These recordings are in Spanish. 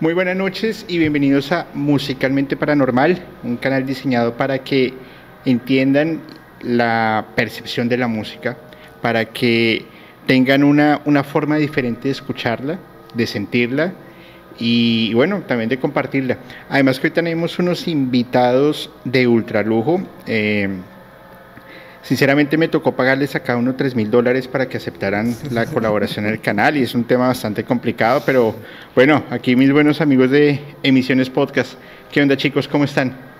Muy buenas noches y bienvenidos a Musicalmente Paranormal, un canal diseñado para que entiendan la percepción de la música, para que tengan una, una forma diferente de escucharla, de sentirla y bueno, también de compartirla. Además que hoy tenemos unos invitados de ultralujo. Eh, Sinceramente me tocó pagarles a cada uno 3 mil dólares para que aceptaran la colaboración en el canal y es un tema bastante complicado, pero bueno, aquí mis buenos amigos de Emisiones Podcast. ¿Qué onda chicos? ¿Cómo están?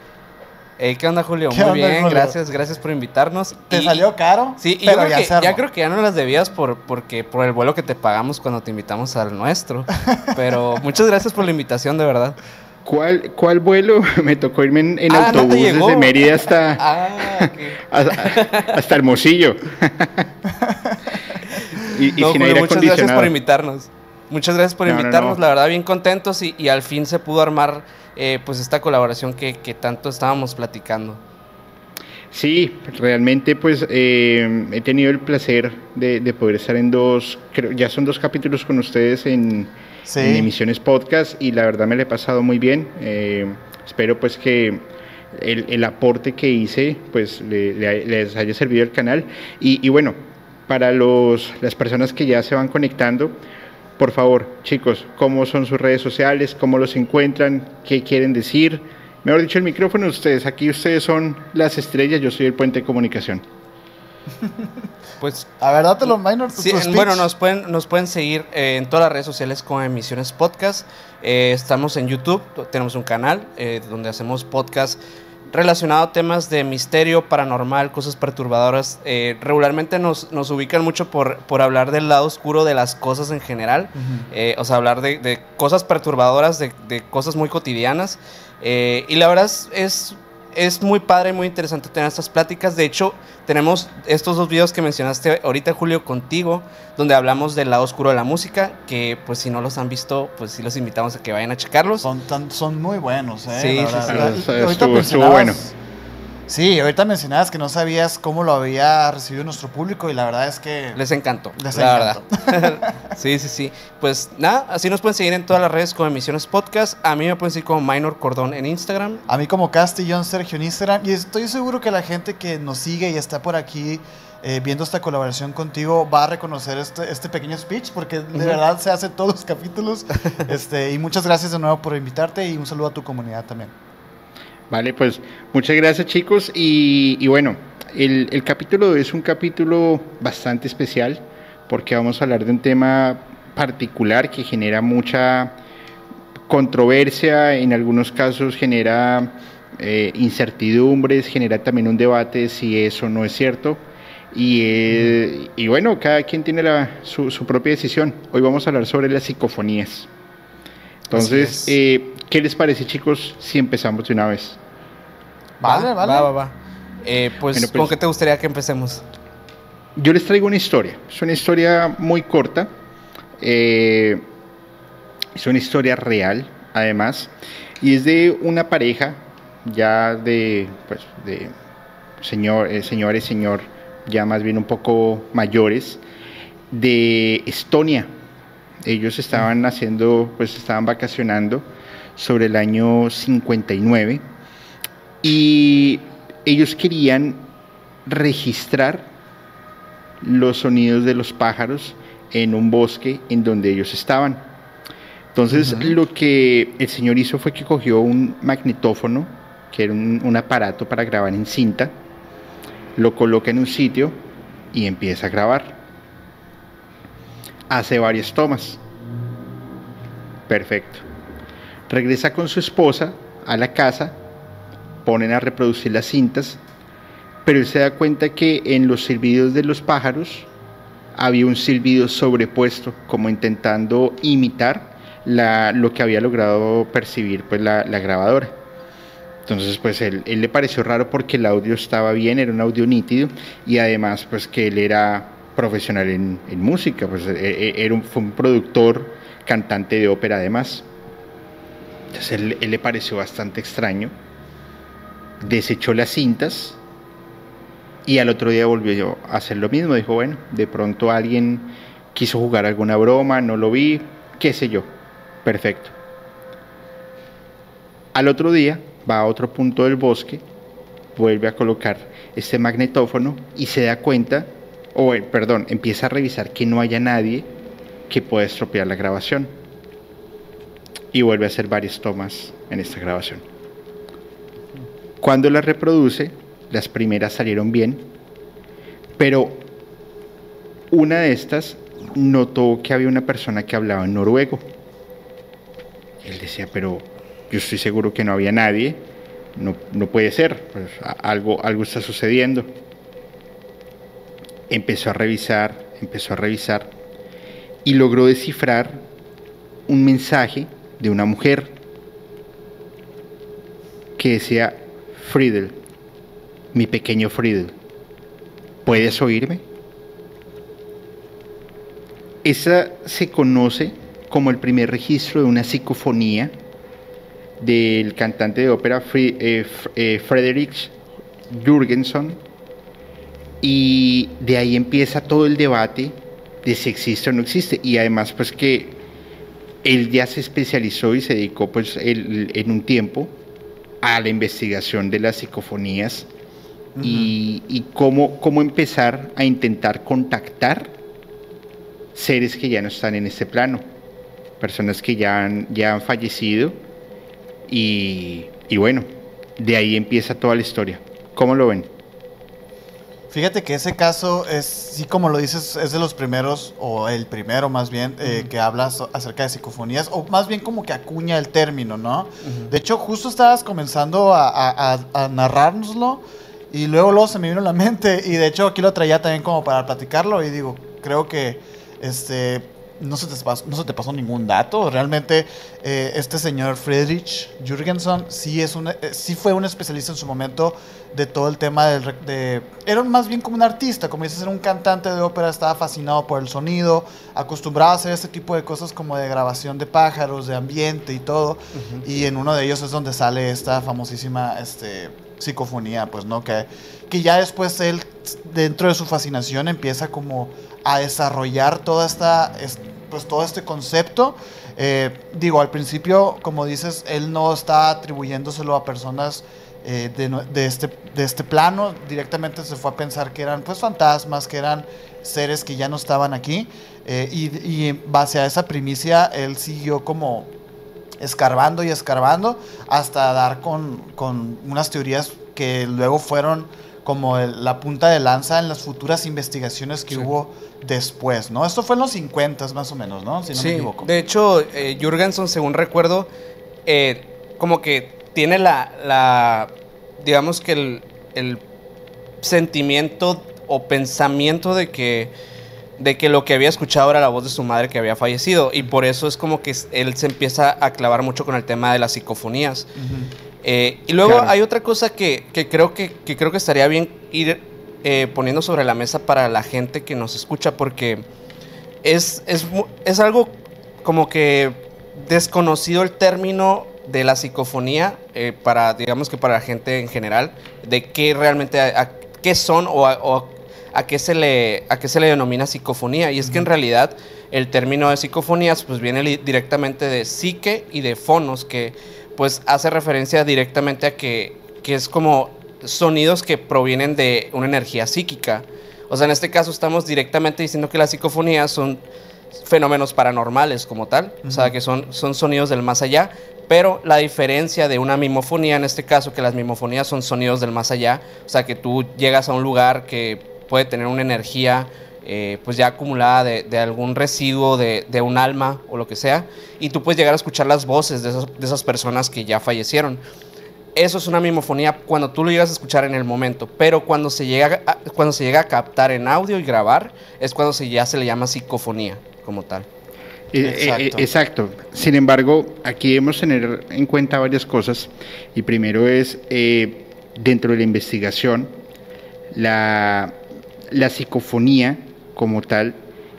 ¿Qué onda Julio? Muy bien, gracias, gracias por invitarnos. ¿Te salió caro? Sí, y pero ya, creo que ya no las debías por, porque, por el vuelo que te pagamos cuando te invitamos al nuestro. pero muchas gracias por la invitación, de verdad. ¿Cuál, ¿Cuál vuelo? Me tocó irme en, ah, autobús desde Mérida hasta, ah, hasta, Hermosillo. y, muchas gracias por invitarnos. Muchas gracias por invitarnos, la verdad bien contentos y, al fin se pudo armar eh, pues esta colaboración que, tanto estábamos platicando. Sí, realmente pues eh, he tenido el placer de, de, poder estar en dos, creo, ya son dos capítulos con ustedes en, en emisiones podcast y la verdad me lo he pasado muy bien. Eh, espero pues que el, aporte que hice pues les haya servido al canal y, bueno, para los, las personas que ya se van conectando, por favor, chicos, ¿cómo son sus redes sociales? ¿Cómo los encuentran? ¿Qué quieren decir? Mejor dicho, el micrófono de ustedes. Aquí ustedes son las estrellas, yo soy el puente de comunicación. Pues, a ver, dátelo, Minor. Sí, bueno, nos pueden, nos pueden seguir eh, en todas las redes sociales con Emisiones Podcast. Eh, estamos en YouTube, tenemos un canal eh, donde hacemos podcast relacionado a temas de misterio, paranormal, cosas perturbadoras. regularmente nos, nos, ubican mucho por, por hablar del lado oscuro de las cosas en general. o sea, hablar de, de cosas perturbadoras, de, de, cosas muy cotidianas. y la verdad es es muy padre, muy interesante tener estas pláticas. De hecho, tenemos estos dos videos que mencionaste ahorita, Julio, contigo, donde hablamos del lado oscuro de la música, que pues si no los han visto, pues sí los invitamos a que vayan a checarlos. Son, son muy buenos, ¿eh? Sí, sí, sí. Estuvo, estuvo bueno. Sí, ahorita mencionabas que no sabías cómo lo había recibido nuestro público y la verdad es que... Les encantó. Les la verdad. sí, sí, sí. Pues nada, así nos pueden seguir en todas las redes como Emisiones Podcast. A mí me pueden seguir como Minor Cordón en Instagram. A mí como Castillón Sergio en Instagram. Y estoy seguro que la gente que nos sigue y está por aquí eh, viendo esta colaboración contigo va a reconocer este, este pequeño speech porque de verdad se hace todos los capítulos. este, y muchas gracias de nuevo por invitarte y un saludo a tu comunidad también. Vale, pues muchas gracias chicos y, bueno, el, capítulo es un capítulo bastante especial porque vamos a hablar de un tema particular que genera mucha controversia, en algunos casos genera eh, incertidumbres, genera también un debate si eso no es cierto. Y, eh, y bueno, cada quien tiene la, su, propia decisión. Hoy vamos a hablar sobre las psicofonías. Entonces, eh, ¿qué les parece chicos si empezamos de una vez? Vale, vale. Va, va, va. Eh, pues, ¿con pues, qué te gustaría que empecemos? Yo les traigo una historia. Es una historia muy corta. Eh, es una historia real, además. Y es de una pareja ya de, pues, de señor, eh, señores, señor, ya más bien un poco mayores, de Estonia. Ellos estaban haciendo, pues estaban vacacionando sobre el año 59 y ellos querían registrar los sonidos de los pájaros en un bosque en donde ellos estaban. Entonces lo que el señor hizo fue que cogió un magnetófono, que era un, aparato para grabar en cinta, lo coloca en un sitio y empieza a grabar. Hace varias tomas. Perfecto. Regresa con su esposa a la casa ponen a reproducir las cintas, pero él se da cuenta que en los silbidos de los pájaros había un silbido sobrepuesto, como intentando imitar la, lo que había logrado percibir pues, la, grabadora. Entonces, pues él, él, le pareció raro porque el audio estaba bien, era un audio nítido y además, pues que él era profesional en, música, pues e, e, era un, fue un productor, cantante de ópera además. Entonces, él, él le pareció bastante extraño desechó las cintas y al otro día volvió a hacer lo mismo. Dijo, bueno, de pronto alguien quiso jugar alguna broma, no lo vi, qué sé yo. Perfecto. Al otro día va a otro punto del bosque, vuelve a colocar este magnetófono y se da cuenta, o eh, perdón, empieza a revisar que no haya nadie que pueda estropear la grabación. Y vuelve a hacer varias tomas en esta grabación. Cuando la reproduce, las primeras salieron bien, pero una de estas notó que había una persona que hablaba en noruego. Él decía, pero yo estoy seguro que no había nadie, no, puede ser, pues, algo, algo está sucediendo. Empezó a revisar, empezó a revisar y logró descifrar un mensaje de una mujer que decía, Friedel, mi pequeño Friedel, ¿puedes oírme? Esa se conoce como el primer registro de una psicofonía del cantante de ópera eh, eh, Friedrich Jürgenson y de ahí empieza todo el debate de si existe o no existe y además pues que él ya se especializó y se dedicó pues en un tiempo a la investigación de las psicofonías y, cómo, cómo empezar a intentar contactar seres que ya no están en este plano, personas que ya han, ya han fallecido y, bueno, de ahí empieza toda la historia. ¿Cómo lo ven? Fíjate que ese caso es, sí como lo dices, es de los primeros, o el primero más bien, eh, que habla acerca de psicofonías, o más bien como que acuña el término, ¿no? De hecho, justo estabas comenzando a, a, a, narrárnoslo y luego, luego se me vino a la mente y de hecho aquí lo traía también como para platicarlo y digo, creo que este, no se, te pasó, no se te pasó ningún dato. Realmente eh, este señor Friedrich Jürgenson sí, es una, eh, sí fue un especialista en su momento de todo el tema del, de... Era más bien como un artista, como dices, era un cantante de ópera, estaba fascinado por el sonido, acostumbrado a hacer este tipo de cosas como de grabación de pájaros, de ambiente y todo. Y en uno de ellos es donde sale esta famosísima este, psicofonía, pues, ¿no? Que, que ya después él, dentro de su fascinación, empieza como a desarrollar toda esta, pues, todo este concepto. Eh, digo, al principio, como dices, él no está atribuyéndoselo a personas eh, de, este, de este plano, directamente se fue a pensar que eran pues fantasmas, que eran seres que ya no estaban aquí, eh, y, y base a esa primicia, él siguió como escarbando y escarbando hasta dar con, con unas teorías que luego fueron como la punta de lanza en las futuras investigaciones que hubo después, ¿no? Esto fue en los 50 más o menos, ¿no? Si no me equivoco. De hecho, eh, Jurgenson, según recuerdo, eh, como que tiene la, la digamos que el, el, sentimiento o pensamiento de que, de que lo que había escuchado era la voz de su madre que había fallecido. Y por eso es como que él se empieza a clavar mucho con el tema de las psicofonías. Eh, y luego hay otra cosa que, creo que, creo que estaría bien ir eh, poniendo sobre la mesa para la gente que nos escucha, porque es, es, algo como que desconocido el término de la psicofonía eh, para, digamos que para la gente en general, de qué realmente, a, qué son o, a, qué se le, a qué se le denomina psicofonía. Y es que en realidad el término de psicofonías pues viene directamente de psique y de fonos, que pues hace referencia directamente a que, es como sonidos que provienen de una energía psíquica. O sea, en este caso estamos directamente diciendo que las psicofonías son fenómenos paranormales como tal, o sea, que son, son sonidos del más allá, pero la diferencia de una mimofonía, en este caso, que las mimofonías son sonidos del más allá, o sea, que tú llegas a un lugar que puede tener una energía eh, pues ya acumulada de, algún residuo de, un alma o lo que sea, y tú puedes llegar a escuchar las voces de, esas personas que ya fallecieron. Eso es una mimofonía cuando tú lo llegas a escuchar en el momento, pero cuando se llega a, cuando se llega a captar en audio y grabar es cuando se, ya se le llama psicofonía como tal. Eh, eh, exacto. Sin embargo, aquí debemos tener en cuenta varias cosas. Y primero es, dentro de la investigación, la, la psicofonía como tal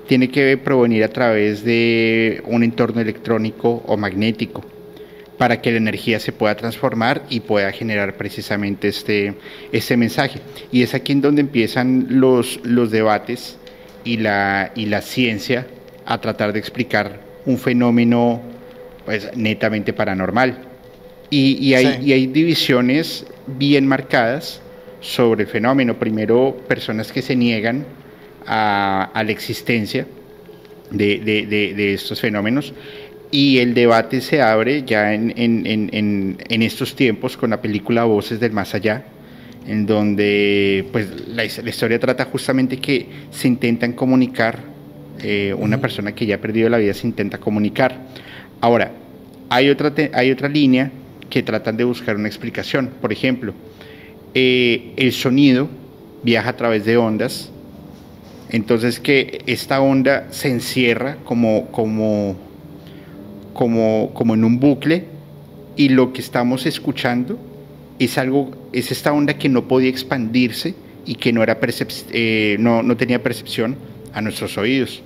tiene que provenir a través de un entorno electrónico o magnético para que la energía se pueda transformar y pueda generar precisamente este, este mensaje. Y es aquí en donde empiezan los, los debates y la, y la ciencia a tratar de explicar un fenómeno pues, netamente paranormal. Y, hay, hay divisiones bien marcadas sobre el fenómeno. Primero, personas que se niegan a, la existencia de, estos fenómenos y el debate se abre ya en, en, estos tiempos con la película Voces del Más Allá, en donde pues, la, historia trata justamente que se intentan comunicar, eh, una persona que ya ha perdido la vida se intenta comunicar. Ahora, hay otra, hay otra línea que tratan de buscar una explicación. Por ejemplo, eh, el sonido viaja a través de ondas, entonces que esta onda se encierra como, como, como, como en un bucle y lo que estamos escuchando es algo, es esta onda que no podía expandirse y que no, era eh, no, no tenía percepción a nuestros oídos.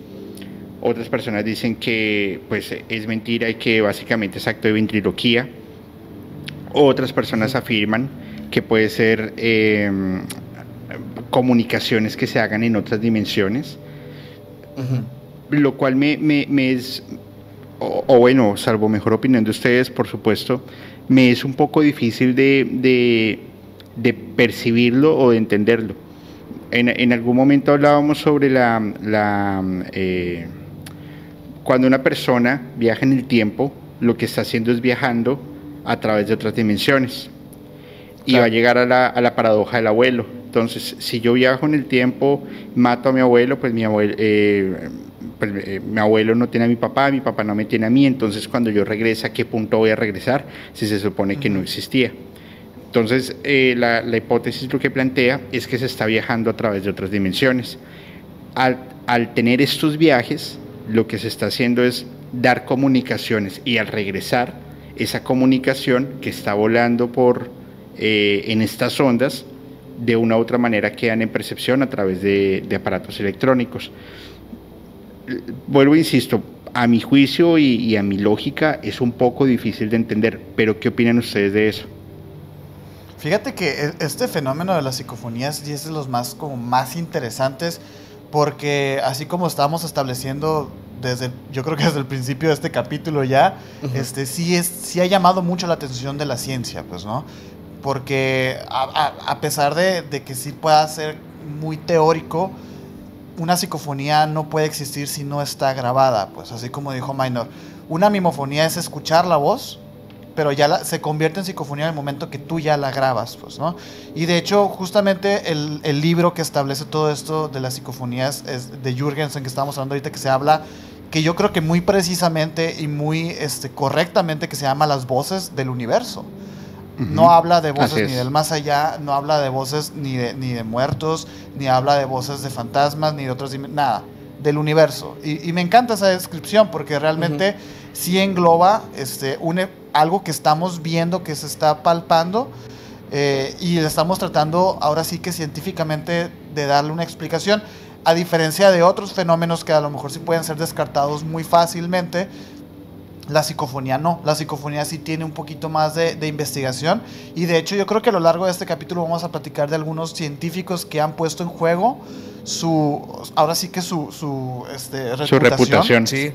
Otras personas dicen que pues, es mentira y que básicamente es acto de ventriloquía. Otras personas afirman que puede ser em, comunicaciones que se hagan en otras dimensiones, lo cual me, es, o, bueno, salvo mejor opinión de ustedes, por supuesto, me es un poco difícil de, percibirlo o de entenderlo. En, algún momento hablábamos sobre la, la eh, cuando una persona viaja en el tiempo, lo que está haciendo es viajando a través de otras dimensiones. Y va a llegar a la, a la, paradoja del abuelo. Entonces, si yo viajo en el tiempo, mato a mi abuelo, pues mi abuelo, eh, pues, eh, mi abuelo no tiene a mi papá, mi papá no me tiene a mí, entonces cuando yo regrese, ¿a qué punto voy a regresar si se supone que no existía? Entonces, eh, la, la, hipótesis lo que plantea es que se está viajando a través de otras dimensiones. Al, al tener estos viajes, lo que se está haciendo es dar comunicaciones y al regresar, esa comunicación que está volando por eh, en estas ondas de una u otra manera quedan en percepción a través de, aparatos electrónicos. Vuelvo, insisto, a mi juicio y, a mi lógica es un poco difícil de entender, pero ¿qué opinan ustedes de eso? Fíjate que e, este fenómeno de las psicofonías es de los más, como más interesantes porque así como estamos estableciendo desde, yo creo que desde el principio de este capítulo ya, este, sí, es, sí ha llamado mucho la atención de la ciencia, pues, ¿no? Porque a, a, pesar de, de, que sí pueda ser muy teórico, una psicofonía no puede existir si no está grabada, pues, así como dijo Minor. Una mimofonía es escuchar la voz, pero ya se convierte en psicofonía en el momento que tú ya la grabas, pues, ¿no? Y de hecho, justamente el, el libro que establece todo esto de las psicofonías es de Jürgensen, que estábamos hablando ahorita, que se habla que yo creo que muy precisamente y muy este, correctamente que se llama las voces del universo. No habla de voces ni del más allá, no habla de voces ni de, ni de muertos, ni habla de voces de fantasmas, ni de otros, nada, del universo. Y, me encanta esa descripción porque realmente sí engloba este, algo que estamos viendo, que se está palpando, eh, y estamos tratando ahora sí que científicamente de darle una explicación a diferencia de otros fenómenos que a lo mejor sí pueden ser descartados muy fácilmente, la psicofonía no, la psicofonía sí tiene un poquito más de, investigación y de hecho yo creo que a lo largo de este capítulo vamos a platicar de algunos científicos que han puesto en juego su, ahora sí que su, su, este, reputación, sí.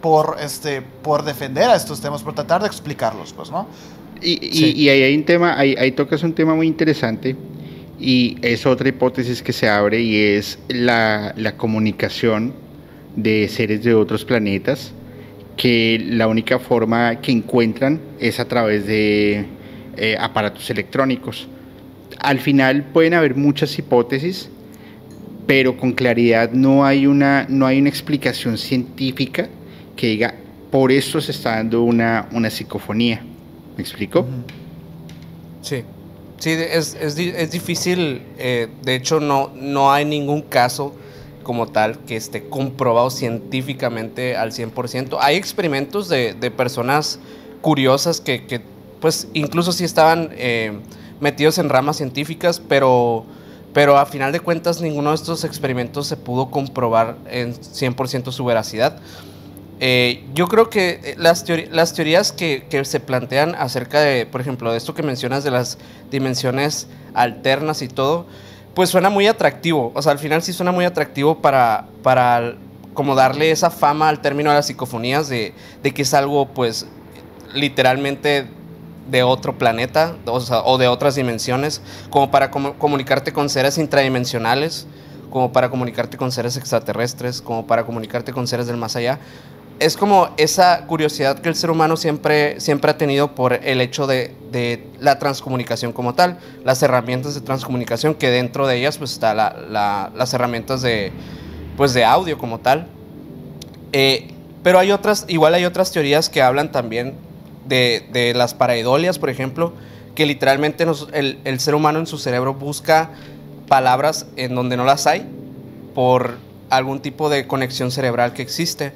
por, este, por defender a estos temas, por tratar de explicarlos, pues, ¿no? Y, ahí hay un tema, ahí, ahí tocas un tema muy interesante y es otra hipótesis que se abre y es la, comunicación de seres de otros planetas, que la única forma que encuentran es a través de eh, aparatos electrónicos. Al final pueden haber muchas hipótesis, pero con claridad no hay una, no hay una explicación científica que diga, por esto se está dando una, una psicofonía. ¿Me explico? Sí. Sí, es, es, es difícil, eh, de hecho no, no hay ningún caso como tal que esté comprobado científicamente al 100%. Hay experimentos de, de personas curiosas que, que, pues incluso sí estaban eh, metidos en ramas científicas, pero, pero a final de cuentas ninguno de estos experimentos se pudo comprobar en 100% su veracidad. Eh, yo creo que eh, las, las teorías que, se plantean acerca de, por ejemplo, de esto que mencionas de las dimensiones alternas y todo, pues suena muy atractivo. O sea, al final sí suena muy atractivo para, para como darle esa fama al término de las psicofonías de, que es algo, pues, literalmente de otro planeta o, de otras dimensiones, como para comunicarte con seres intradimensionales, como para comunicarte con seres extraterrestres, como para comunicarte con seres del más allá. Es como esa curiosidad que el ser humano siempre, siempre ha tenido por el hecho de, de la transcomunicación como tal, las herramientas de transcomunicación, que dentro de ellas pues la, las herramientas de, pues, de audio como tal. Eh, pero hay otras, igual hay otras teorías que hablan también de, de las paraidolias, por ejemplo, que literalmente el, el, ser humano en su cerebro busca palabras en donde no las hay por algún tipo de conexión cerebral que existe.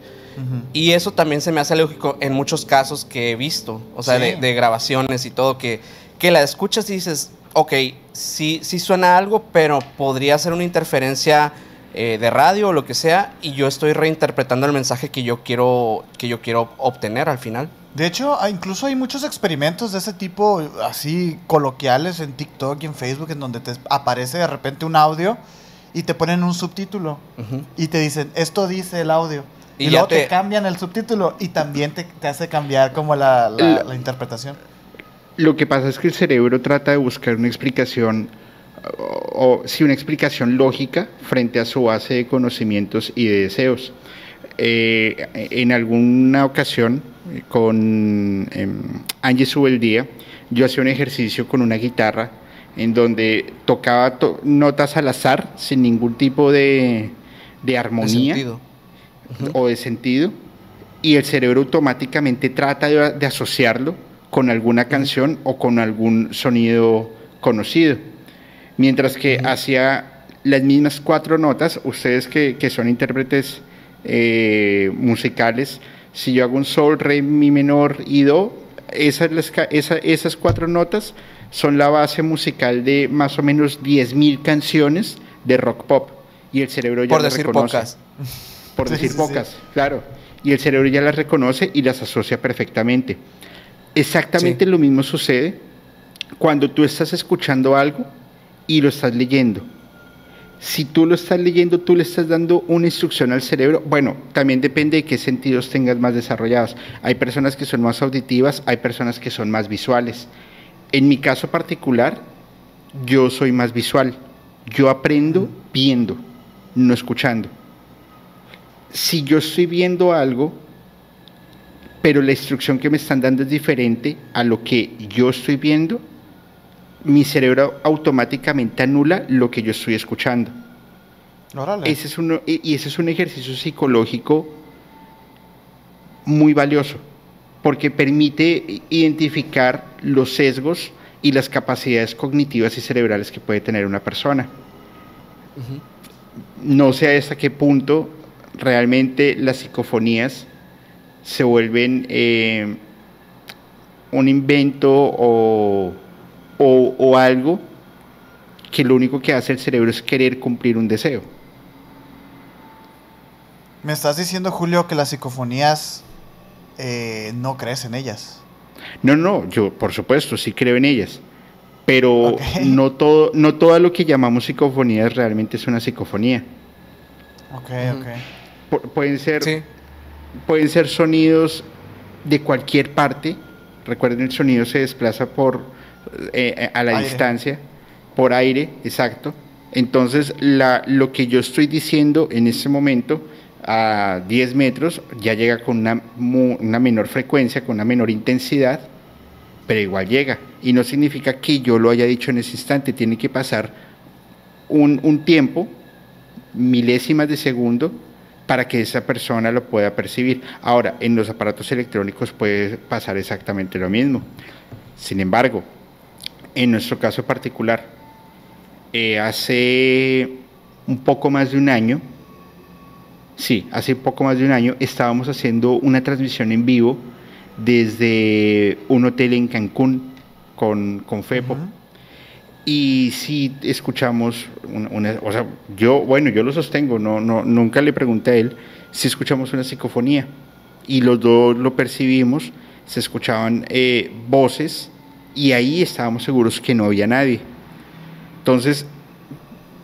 Y eso también se me hace lógico en muchos casos que he visto, o sea, de, de, grabaciones y todo, que, que la escuchas y dices, ok, sí, sí suena algo, pero podría ser una interferencia eh, de radio o lo que sea y yo estoy reinterpretando el mensaje que yo quiero, que yo quiero obtener al final. De hecho, incluso hay muchos experimentos de ese tipo, así coloquiales en TikTok y en Facebook, en donde te aparece de repente un audio y te ponen un subtítulo y te dicen, esto dice el audio. Y, luego te... cambian el subtítulo y también te, hace cambiar como la, la interpretación. Lo que pasa es que el cerebro trata de buscar una explicación o, sí, una explicación lógica frente a su base de conocimientos y de deseos. Eh, en alguna ocasión con eh, Angie Subeldía, yo hacía un ejercicio con una guitarra en donde tocaba notas al azar sin ningún tipo de, de armonía o de sentido y el cerebro automáticamente trata de asociarlo con alguna canción o con algún sonido conocido. Mientras que hacia las mismas cuatro notas, ustedes que, son intérpretes eh, musicales, si yo hago un sol, re, mi menor y do, esas, esas cuatro notas son la base musical de más o menos 10.000 canciones de rock pop y el cerebro ya Por decir pocas. Por decir pocas, claro. Y el cerebro ya las reconoce y las asocia perfectamente. Exactamente lo mismo sucede cuando tú estás escuchando algo y lo estás leyendo. Si tú lo estás leyendo, tú le estás dando una instrucción al cerebro. Bueno, también depende de qué sentidos tengas más desarrollados. Hay personas que son más auditivas, hay personas que son más visuales. En mi caso particular, yo soy más visual. Yo aprendo viendo, no escuchando. Si yo estoy viendo algo, pero la instrucción que me están dando es diferente a lo que yo estoy viendo, mi cerebro automáticamente anula lo que yo estoy escuchando. Ese es uno, y ese es un ejercicio psicológico muy valioso, porque permite identificar los sesgos y las capacidades cognitivas y cerebrales que puede tener una persona. No sé hasta qué punto realmente las psicofonías se vuelven eh, un invento o o, algo que lo único que hace el cerebro es querer cumplir un deseo. Me estás diciendo, Julio, que las psicofonías eh, no crees en ellas. No, no, yo por supuesto sí creo en ellas, pero no todo, no todo lo que llamamos psicofonías realmente es una psicofonía. Ok, ok. Pueden ser, pueden ser sonidos de cualquier parte. Recuerden, el sonido se desplaza por eh, eh, a la distancia, por aire, exacto. Entonces, la, lo que yo estoy diciendo en ese momento, a 10 metros, ya llega con una, una menor frecuencia, con una menor intensidad, pero igual llega. Y no significa que yo lo haya dicho en ese instante, tiene que pasar un, un tiempo, milésimas de segundo, para que esa persona lo pueda percibir. Ahora, en los aparatos electrónicos puede pasar exactamente lo mismo. Sin embargo, en nuestro caso particular, eh, hace un poco más de un año, sí, hace poco más de un año estábamos haciendo una transmisión en vivo desde un hotel en Cancún con, con FEPO. Y sí escuchamos una, o sea, yo, bueno, yo lo sostengo, no, no, nunca le pregunté a él si escuchamos una psicofonía. Y los dos lo percibimos, se escuchaban eh, voces y ahí estábamos seguros que no había nadie. Entonces,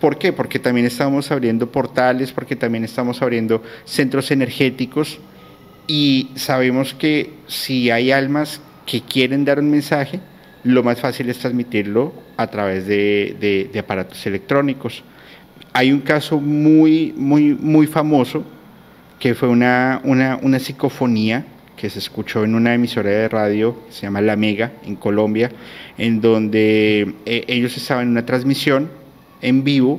¿por qué? Porque también estamos abriendo portales, porque también estamos abriendo centros energéticos y sabemos que si hay almas que quieren dar un mensaje, lo más fácil es transmitirlo a través de, de, aparatos electrónicos. Hay un caso muy, muy, muy famoso que fue una, una, una psicofonía que se escuchó en una emisora de radio se llama La Mega en Colombia, en donde eh, ellos estaban en una transmisión en vivo,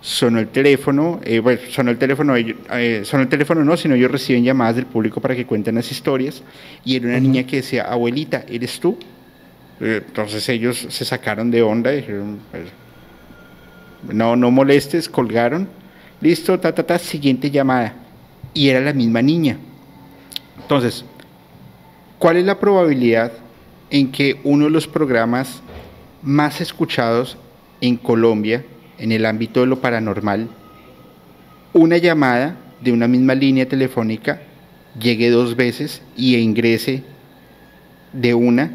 sonó el teléfono, eh, bueno, sonó el teléfono, eh, sonó el teléfono no, sino ellos reciben llamadas del público para que cuenten las historias, y era una niña que decía, abuelita, ¿eres tú? Entonces ellos se sacaron de onda y dijeron, pues, no, no molestes, colgaron, listo, ta, ta, ta, siguiente llamada, y era la misma niña. Entonces, ¿cuál es la probabilidad en que uno de los programas más escuchados en Colombia, en el ámbito de lo paranormal, una llamada de una misma línea telefónica llegue dos veces y ingrese de una,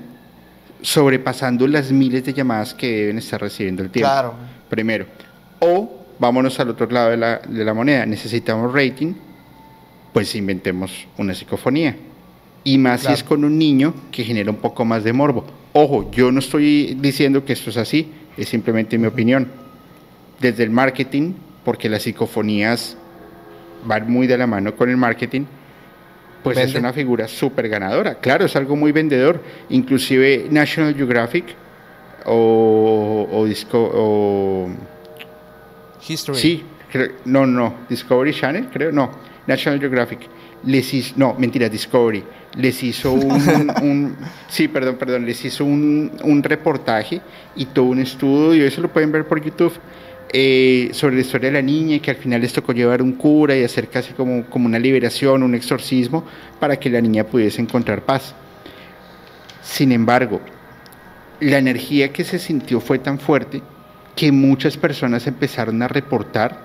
sobrepasando las miles de llamadas que deben estar recibiendo el tiempo. Claro. Primero. O vámonos al otro lado de la, de la moneda, necesitamos rating pues inventemos una psicofonía. Y más si es con un niño que genera un poco más de morbo. Ojo, yo no estoy diciendo que esto es así, es simplemente mi opinión. Desde el marketing, porque las psicofonías van muy de la mano con el marketing, pues es una figura súper ganadora. Claro, es algo muy vendedor. Inclusive National Geographic o, o, Disco, o History. Sí, no, no, Discovery Channel, creo, no National Geographic les hizo, no, mentira, Discovery, les hizo un, sí, perdón, perdón, les hizo un, un, reportaje y todo un estudio, y eso lo pueden ver por YouTube, eh, sobre la historia de la niña y que al final les tocó llevar un cura y hacer casi como, como una liberación, un exorcismo, para que la niña pudiese encontrar paz. Sin embargo, la energía que se sintió fue tan fuerte que muchas personas empezaron a reportar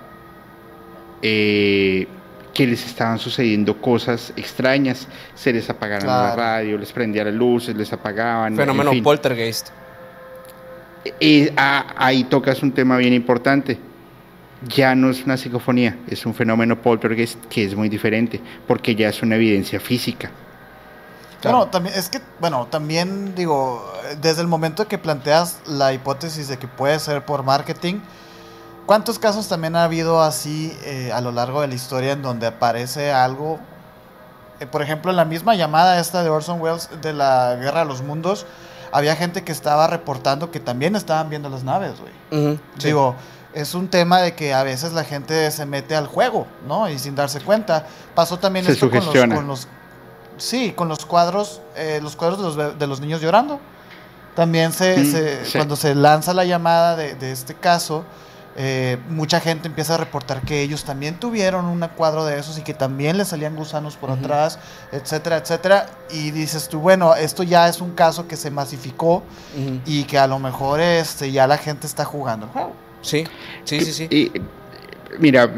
eh, que les estaban sucediendo cosas extrañas, se les apagaron la radio, les prendían las luces, les apagaban. Fenómeno poltergeist. Y, ah, ahí tocas un tema bien importante. Ya no es una psicofonía, es un fenómeno poltergeist que es muy diferente, porque ya es una evidencia física. Bueno, también es que, bueno, también digo, desde el momento que planteas la hipótesis de que puede ser por marketing, ¿Cuántos casos también ha habido así eh, a lo largo de la historia en donde aparece algo? Eh, por ejemplo, en la misma llamada esta de Orson Welles de la Guerra de los Mundos, había gente que estaba reportando que también estaban viendo las naves, güey. Digo, es un tema de que a veces la gente se mete al juego, ¿no? Y sin darse cuenta. Pasó también esto con los, Sí, con los cuadros, eh, los cuadros de los, niños llorando. También se, mm, cuando se lanza la llamada de, de este caso, eh, mucha gente empieza a reportar que ellos también tuvieron un cuadro de esos y que también les salían gusanos por atrás, etcétera, etcétera. Y dices tú, bueno, esto ya es un caso que se masificó y que a lo mejor este, ya la gente está jugando el juego. Sí, sí, sí, sí. Y, mira,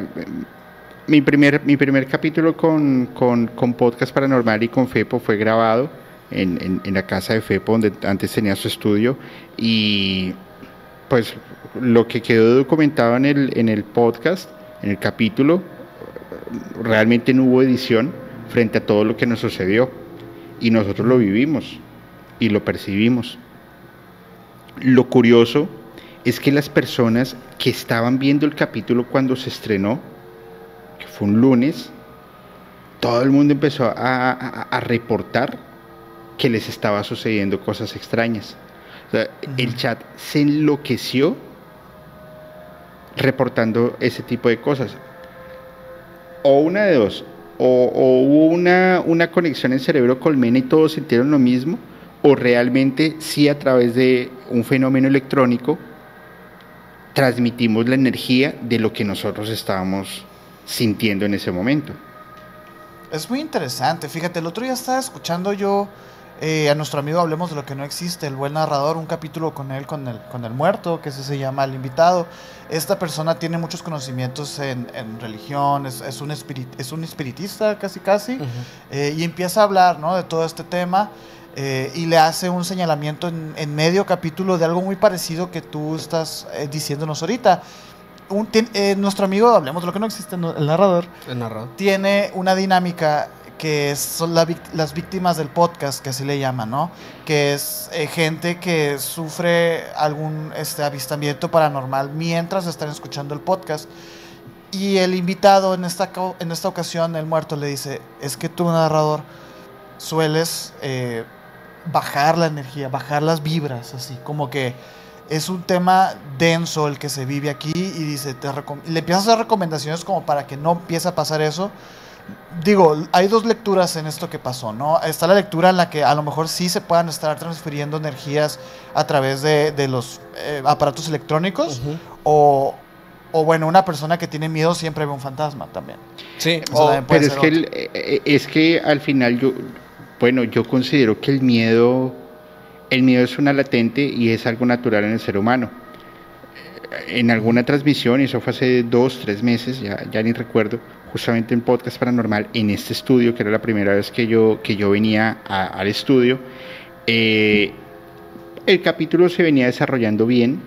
mi primer, mi primer capítulo con, con, con, Podcast Paranormal y con FEPO fue grabado en, en, en la casa de FEPO, donde antes tenía su estudio. Y pues lo que quedó documentado en el, en el podcast, en el capítulo, realmente no hubo edición frente a todo lo que nos sucedió. Y nosotros lo vivimos y lo percibimos. Lo curioso es que las personas que estaban viendo el capítulo cuando se estrenó, que fue un lunes, todo el mundo empezó a, a reportar que les estaba sucediendo cosas extrañas. el chat se enloqueció reportando ese tipo de cosas. O una de dos, o, hubo una, una, conexión en cerebro colmena y todos sintieron lo mismo, o realmente sí a través de un fenómeno electrónico transmitimos la energía de lo que nosotros estábamos sintiendo en ese momento. Es muy interesante, fíjate, el otro día estaba escuchando yo eh, a nuestro amigo Hablemos de lo que no existe, el buen narrador, un capítulo con él, con el, con el muerto, que se llama El invitado. Esta persona tiene muchos conocimientos en, religión, es, un es un espiritista casi casi, eh, y empieza a hablar ¿no? de todo este tema. Eh, y le hace un señalamiento en, medio capítulo de algo muy parecido que tú estás diciéndonos ahorita. nuestro amigo, hablemos de lo que no existe, el narrador, el narrador, tiene una dinámica que son las víctimas del podcast, que así le llaman, ¿no? Que es eh, gente que sufre algún este, avistamiento paranormal mientras están escuchando el podcast. Y el invitado en esta, en esta ocasión, el muerto, le dice, es que tú, narrador, sueles eh, bajar la energía, bajar las vibras, así como que es un tema denso el que se vive aquí y dice, le empiezas a hacer recomendaciones como para que no empiece a pasar eso. Digo, hay dos lecturas en esto que pasó, ¿no? Está la lectura en la que a lo mejor sí se puedan estar transfiriendo energías a través de, los eh, aparatos electrónicos o, o, bueno, una persona que tiene miedo siempre ve un fantasma también. Sí, pero es que, eh, eh, es que al final yo, bueno, yo considero que el miedo el miedo es una latente y es algo natural en el ser humano. En alguna transmisión, y eso fue hace dos, tres meses, ya, ya ni recuerdo, justamente en Podcast Paranormal, en este estudio, que era la primera vez que yo, que yo venía al estudio, eh, el capítulo se venía desarrollando bien.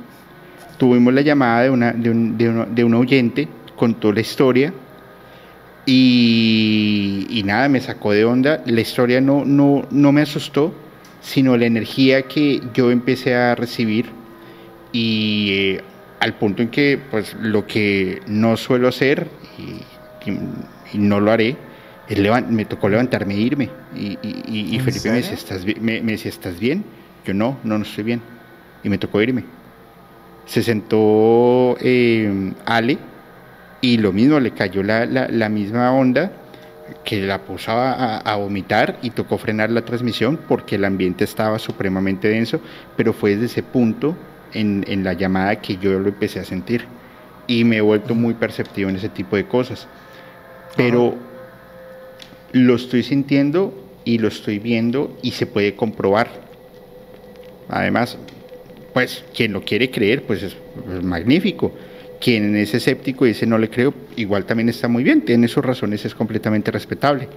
Tuvimos la llamada de, una, de, un, de, un oyente, contó la historia, y, y, nada, me sacó de onda. La historia no, no, no me asustó, sino la energía que yo empecé a recibir y eh, al punto en que pues lo que no suelo hacer y, no lo haré me tocó levantarme e irme y, Felipe me decía, ¿estás me, decía, ¿estás bien? Yo no, no, no estoy bien y me tocó irme. Se sentó eh, Ale y lo mismo, le cayó la, la misma onda que la puso a, vomitar y tocó frenar la transmisión porque el ambiente estaba supremamente denso, pero fue desde ese punto en, en, la llamada que yo lo empecé a sentir y me he vuelto muy perceptivo en ese tipo de cosas. Pero lo estoy sintiendo y lo estoy viendo y se puede comprobar. Además, pues quien lo quiere creer, pues es magnífico quien es escéptico y dice no le creo, igual también está muy bien, tiene sus razones, es completamente respetable.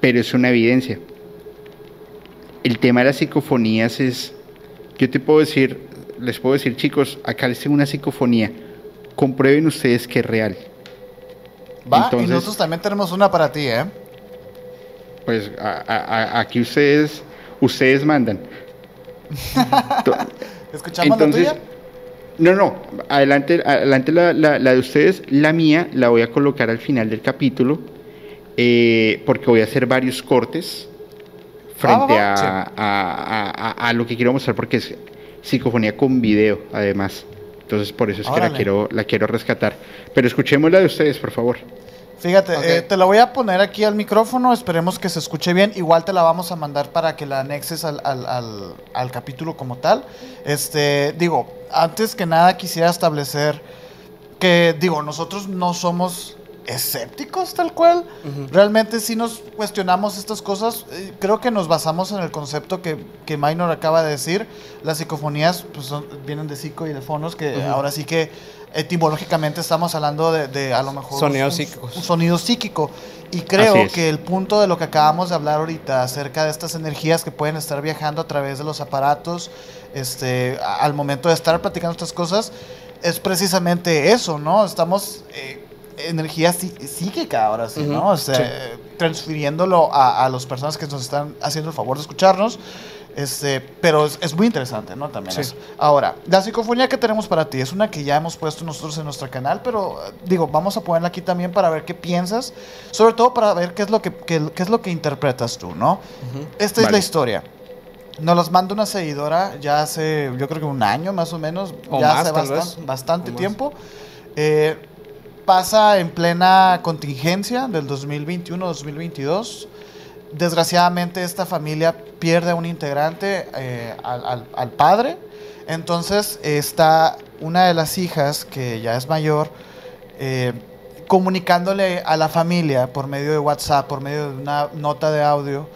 Pero es una evidencia. El tema de las psicofonías es, yo te puedo decir, les puedo decir chicos, acá les tengo una psicofonía, comprueben ustedes que es real. Va, y nosotros también tenemos una para ti, ¿eh? Pues aquí ustedes, ustedes mandan. ¿Escuchamos la tuya? No, no, adelante, adelante la, de ustedes. La mía la voy a colocar al final del capítulo eh, porque voy a hacer varios cortes frente a, a, lo que quiero mostrar porque es psicofonía con video además. Entonces por eso es que la quiero, la quiero rescatar. Pero escuchemos la de ustedes, por favor. Fíjate, eh, te la voy a poner aquí al micrófono, esperemos que se escuche bien. Igual te la vamos a mandar para que la anexes al, al, al, capítulo como tal. Este, digo, antes que nada quisiera establecer que, digo, nosotros no somos escépticos tal cual. Realmente si nos cuestionamos estas cosas. Eh, creo que nos basamos en el concepto que, que Minor acaba de decir. Las psicofonías pues, vienen de psico y de fonos, que ahora sí que etimológicamente estamos hablando de, a lo mejor sonido psíquico. Un, sonido psíquico. Y creo que el punto de lo que acabamos de hablar ahorita acerca de estas energías que pueden estar viajando a través de los aparatos, este, al momento de estar platicando estas cosas, es precisamente eso, ¿no? Estamos eh, energía psíquica ahora sí, ¿no? O sea, transfiriéndolo a, a las personas que nos están haciendo el favor de escucharnos. Este, pero es, muy interesante, ¿no? También Ahora, la psicofonía que tenemos para ti es una que ya hemos puesto nosotros en nuestro canal, pero digo, vamos a ponerla aquí también para ver qué piensas, sobre todo para ver qué es lo que, qué, es lo que interpretas tú, ¿no? Esta es la historia. Nos las manda una seguidora ya hace, yo creo que un año más o menos, ya hace bastante, bastante tiempo. Eh, pasa en plena contingencia del 2021-2022 desgraciadamente esta familia pierde a un integrante, eh, al, padre. Entonces está una de las hijas, que ya es mayor, eh, comunicándole a la familia por medio de WhatsApp, por medio de una nota de audio,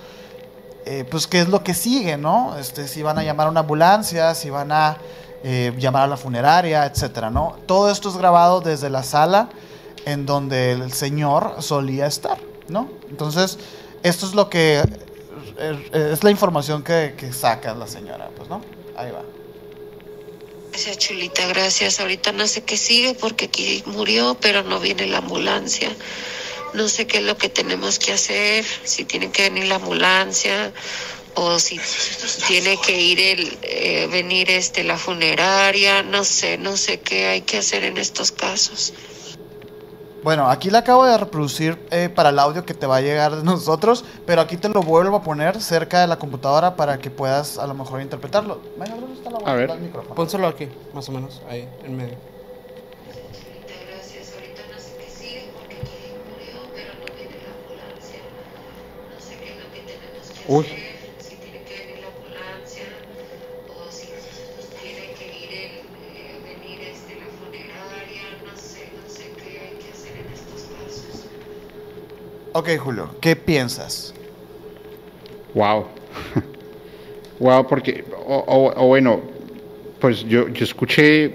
eh, pues qué es lo que sigue, ¿no? Este, si van a llamar a una ambulancia, si van a llamar a la funeraria, etcétera, ¿no? Todo esto es grabado desde la sala en donde el señor solía estar, ¿no? Entonces, esto es lo que es la información que, que saca la señora, pues, ¿no? Ahí va. Gracias, Chulita, gracias. Ahorita no sé qué sigue porque aquí murió, pero no viene la ambulancia. no sé qué es lo que tenemos que hacer, si tiene que venir la ambulancia o si tiene que ir el eh, venir este la funeraria, no sé, no sé qué hay que hacer en estos casos. Bueno, aquí le acabo de reproducir eh, para el audio que te va a llegar de nosotros, pero aquí te lo vuelvo a poner cerca de la computadora para que puedas a lo mejor interpretarlo. ¿dónde está la a ver, pónselo aquí, más o menos, ahí, en medio. Uy. Ok, Julio, ¿qué piensas? Wow. wow, porque, o, bueno, pues yo, yo escuché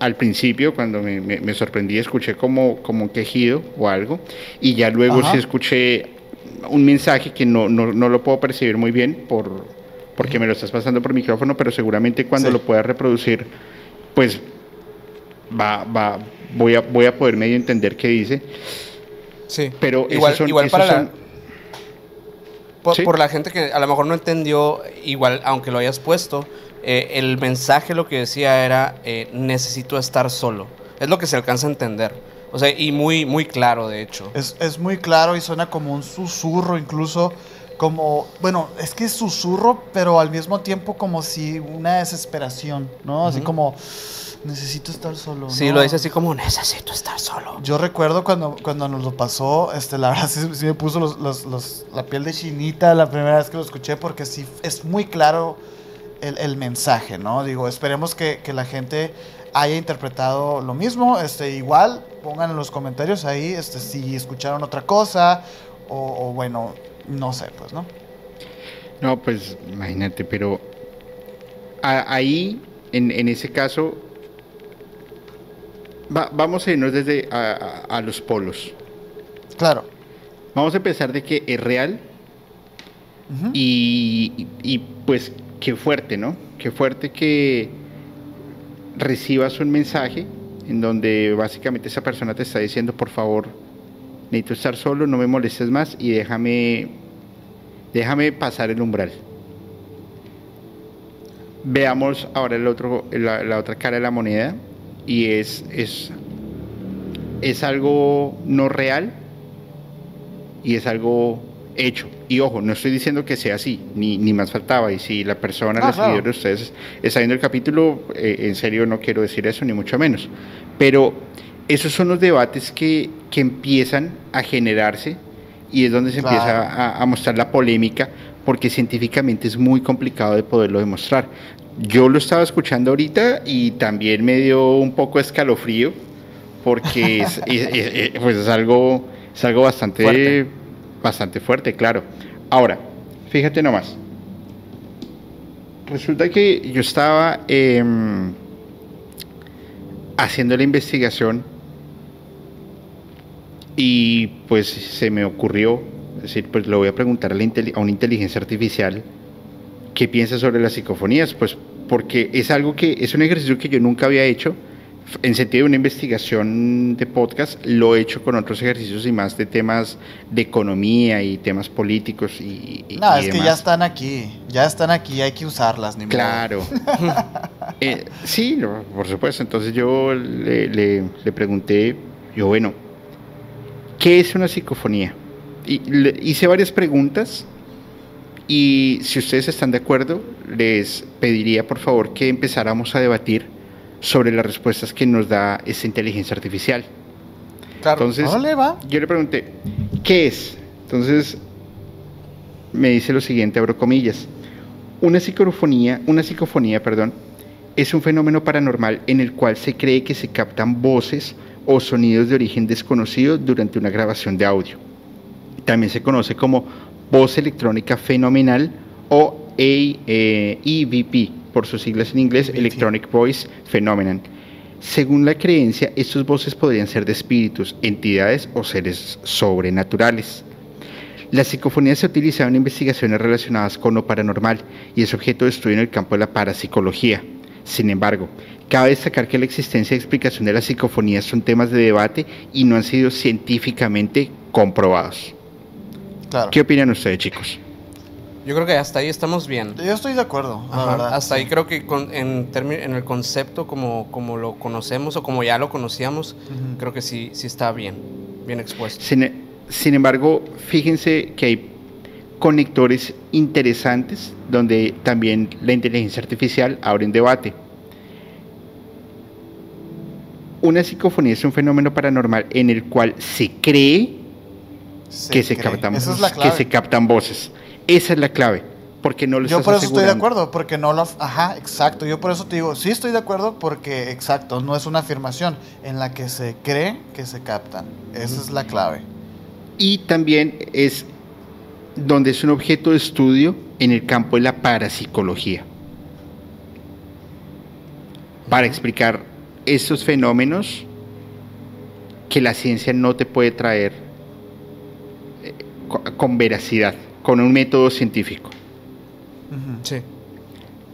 al principio, cuando me, me, sorprendí, escuché como, como un quejido o algo, y ya luego sí escuché un mensaje que no, no, no, lo puedo percibir muy bien por, porque me lo estás pasando por micrófono, pero seguramente cuando lo pueda reproducir, pues va, va, voy, a, voy a poder medio entender qué dice. Sí, pero igual, igual para la, por, la gente que a lo mejor no entendió, igual, aunque lo hayas puesto, eh, el mensaje lo que decía era, eh, necesito estar solo. Es lo que se alcanza a entender. O sea, y muy, muy claro, de hecho. Es, es muy claro y suena como un susurro, incluso como, bueno, es que es susurro, pero al mismo tiempo como si una desesperación, ¿no? Así como necesito estar solo. Sí, lo dice así como, necesito estar solo. Yo recuerdo cuando, cuando nos lo pasó, este, la verdad sí, me puso los, los, la piel de chinita la primera vez que lo escuché, porque sí es muy claro el, el mensaje, ¿no? Digo, esperemos que, que, la gente haya interpretado lo mismo. Este, igual, pongan en los comentarios ahí este, si escucharon otra cosa, o, o bueno, no sé, pues, ¿no? No, pues imagínate, pero ahí, en, en ese caso, vamos a irnos desde a, los polos. Claro. Vamos a empezar de que es real y, y, pues qué fuerte, ¿no? Qué fuerte que recibas un mensaje en donde básicamente esa persona te está diciendo, por favor, necesito estar solo, no me molestes más y déjame, déjame pasar el umbral. Veamos ahora el otro, la otra cara de la moneda y es, es, es algo no real y es algo hecho. Y ojo, no estoy diciendo que sea así, ni, ni más faltaba. Y si la persona, la seguidora de ustedes, está viendo el capítulo, eh, en serio no quiero decir eso, ni mucho menos. Pero esos son los debates que, que empiezan a generarse y es donde se empieza a, a, mostrar la polémica, porque científicamente es muy complicado de poderlo demostrar. Yo lo estaba escuchando ahorita y también me dio un poco escalofrío porque es, pues es algo, es algo bastante fuerte. bastante fuerte, claro. Ahora, fíjate nomás. Resulta que yo estaba em, haciendo la investigación y pues se me ocurrió, decir, pues le voy a preguntar a, a una inteligencia artificial qué piensa sobre las psicofonías, pues porque es algo que es un ejercicio que yo nunca había hecho en sentido de una investigación de podcast, lo he hecho con otros ejercicios y más de temas de economía y temas políticos y, no, es que ya están aquí, ya están aquí, hay que usarlas, ni Claro. eh, sí, por supuesto. Entonces yo le, le, le, pregunté, yo bueno, ¿qué es una psicofonía? Y le hice varias preguntas y si ustedes están de acuerdo, les pediría por favor que empezáramos a debatir sobre las respuestas que nos da esta inteligencia artificial. Claro. Entonces, yo le pregunté, ¿qué es? Entonces, me dice lo siguiente, abro comillas. Una psicofonía, una psicofonía, perdón, es un fenómeno paranormal en el cual se cree que se captan voces o sonidos de origen desconocido durante una grabación de audio. También se conoce como voz electrónica fenomenal o EVP, eh, por sus siglas en inglés, Electronic Voice Phenomenon. Según la creencia, estas voces podrían ser de espíritus, entidades o seres sobrenaturales. La psicofonía se ha utilizado en investigaciones relacionadas con lo paranormal y es objeto de estudio en el campo de la parapsicología. Sin embargo, cabe destacar que la existencia y explicación de las psicofonías son temas de debate y no han sido científicamente comprobados. ¿Qué opinan ustedes, chicos? Yo creo que hasta ahí estamos bien. Yo estoy de acuerdo, Hasta ahí creo que en, en el concepto como, como lo conocemos o como ya lo conocíamos, creo que sí, sí está bien, bien expuesto. Sin, embargo, fíjense que hay conectores interesantes donde también la inteligencia artificial abre un debate. Una psicofonía es un fenómeno paranormal en el cual se cree que, se captan, que se captan voces. Esa es la clave. Porque no lo Yo por eso estoy de acuerdo, porque no lo. Ajá, exacto. Yo por eso te digo, sí estoy de acuerdo, porque, exacto, no es una afirmación en la que se cree que se captan. Esa es la clave. Y también es donde es un objeto de estudio en el campo de la parapsicología. Para explicar esos fenómenos que la ciencia no te puede traer con veracidad con un método científico. Sí.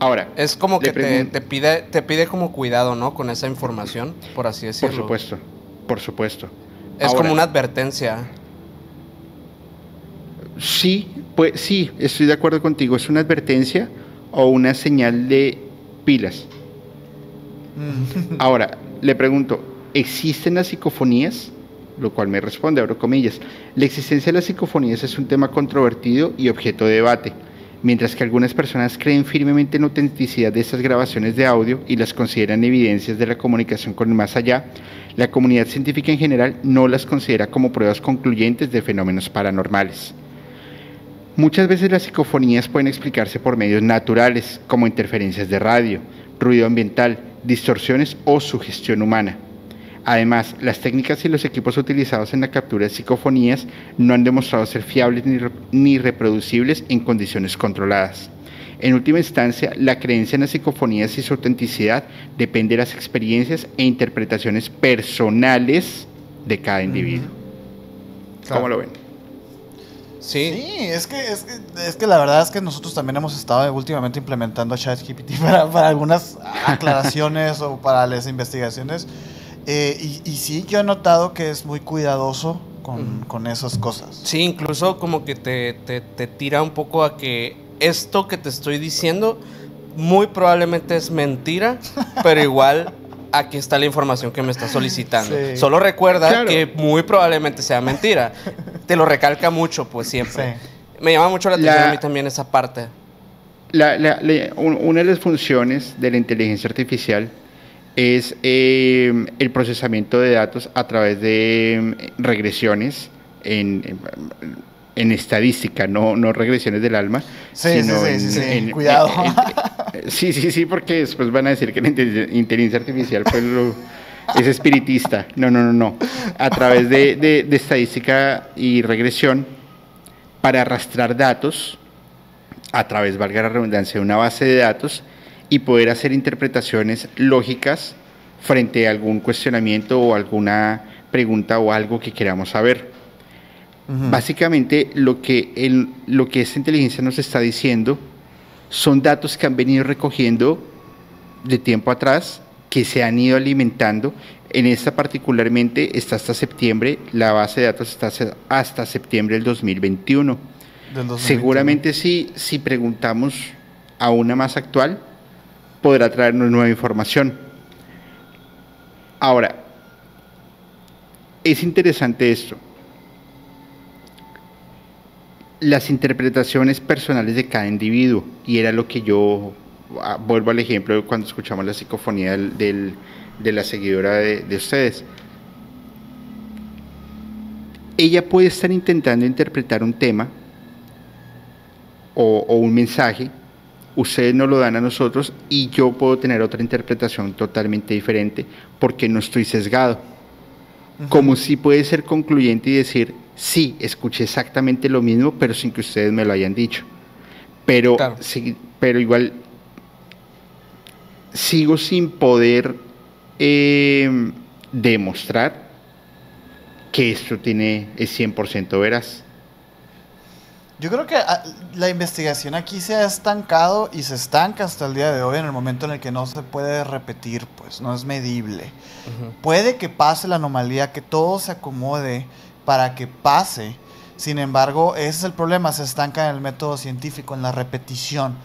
Ahora. Es como que te, pide, te pide como cuidado, ¿no? Con esa información, por así decirlo. Por supuesto, por supuesto. Es como una advertencia. Sí, pues sí, estoy de acuerdo contigo. Es una advertencia o una señal de pilas. Mm. Ahora, le pregunto, ¿existen las psicofonías? Lo cual me responde, abro comillas, la existencia de las psicofonías es un tema controvertido y objeto de debate. Mientras que algunas personas creen firmemente en la autenticidad de estas grabaciones de audio y las consideran evidencias de la comunicación con el más allá, la comunidad científica en general no las considera como pruebas concluyentes de fenómenos paranormales. Muchas veces las psicofonías pueden explicarse por medios naturales, como interferencias de radio, ruido ambiental, distorsiones o sugestión humana. Además, las técnicas y los equipos utilizados en la captura de psicofonías no han demostrado ser fiables ni, reproducibles en condiciones controladas. En última instancia, la creencia en las psicofonías y su autenticidad depende de las experiencias e interpretaciones personales de cada individuo. ¿Cómo lo ven? Sí. sí es, que, es, que, la verdad es que nosotros también hemos estado últimamente implementando ChatGPT para, para algunas aclaraciones o para las investigaciones. Eh, y, sí, yo he notado que es muy cuidadoso con, esas cosas. Sí, incluso como que te, te, tira un poco a que esto que te estoy diciendo muy probablemente es mentira, pero igual aquí está la información que me está solicitando. Solo recuerda que muy probablemente sea mentira. Te lo recalca mucho, pues siempre. Me llama mucho la atención a mí también esa parte. una de las funciones de la inteligencia artificial es em, el procesamiento de datos a través de em, regresiones en, en, estadística, no, no regresiones del alma. Sí, sino sí, sí, en, cuidado. sí, sí, sí, porque después van a decir que la inteligencia artificial pues, es espiritista. No, no, no, no. A través de, de, de estadística y regresión para arrastrar datos a través, valga la redundancia, de una base de datos y poder hacer interpretaciones lógicas frente a algún cuestionamiento o alguna pregunta o algo que queramos saber. Básicamente lo que, lo que esta inteligencia nos está diciendo son datos que han venido recogiendo de tiempo atrás, que se han ido alimentando. En esta particularmente está hasta septiembre, la base de datos está hasta septiembre del 2021. Seguramente si, si preguntamos a una más actual, podrá traernos nueva información. Ahora, es interesante esto. Las interpretaciones personales de cada individuo, y era lo que yo ah, vuelvo al ejemplo cuando escuchamos la psicofonía del, de la seguidora de, ustedes. Ella puede estar intentando interpretar un tema o un mensaje ustedes no lo dan a nosotros y yo puedo tener otra interpretación totalmente diferente porque no estoy sesgado. Como si puede ser concluyente y decir, sí, escuché exactamente lo mismo, pero sin que ustedes me lo hayan dicho. Pero, pero igual sigo sin poder eh, demostrar que esto tiene, es 100% veraz. Yo creo que ah, la investigación aquí se ha estancado y se estanca hasta el día de hoy en el momento en el que no se puede repetir, pues no es medible. Puede que pase la anomalía, que todo se acomode para que pase. Sin embargo, ese es el problema, se estanca en el método científico, en la repetición.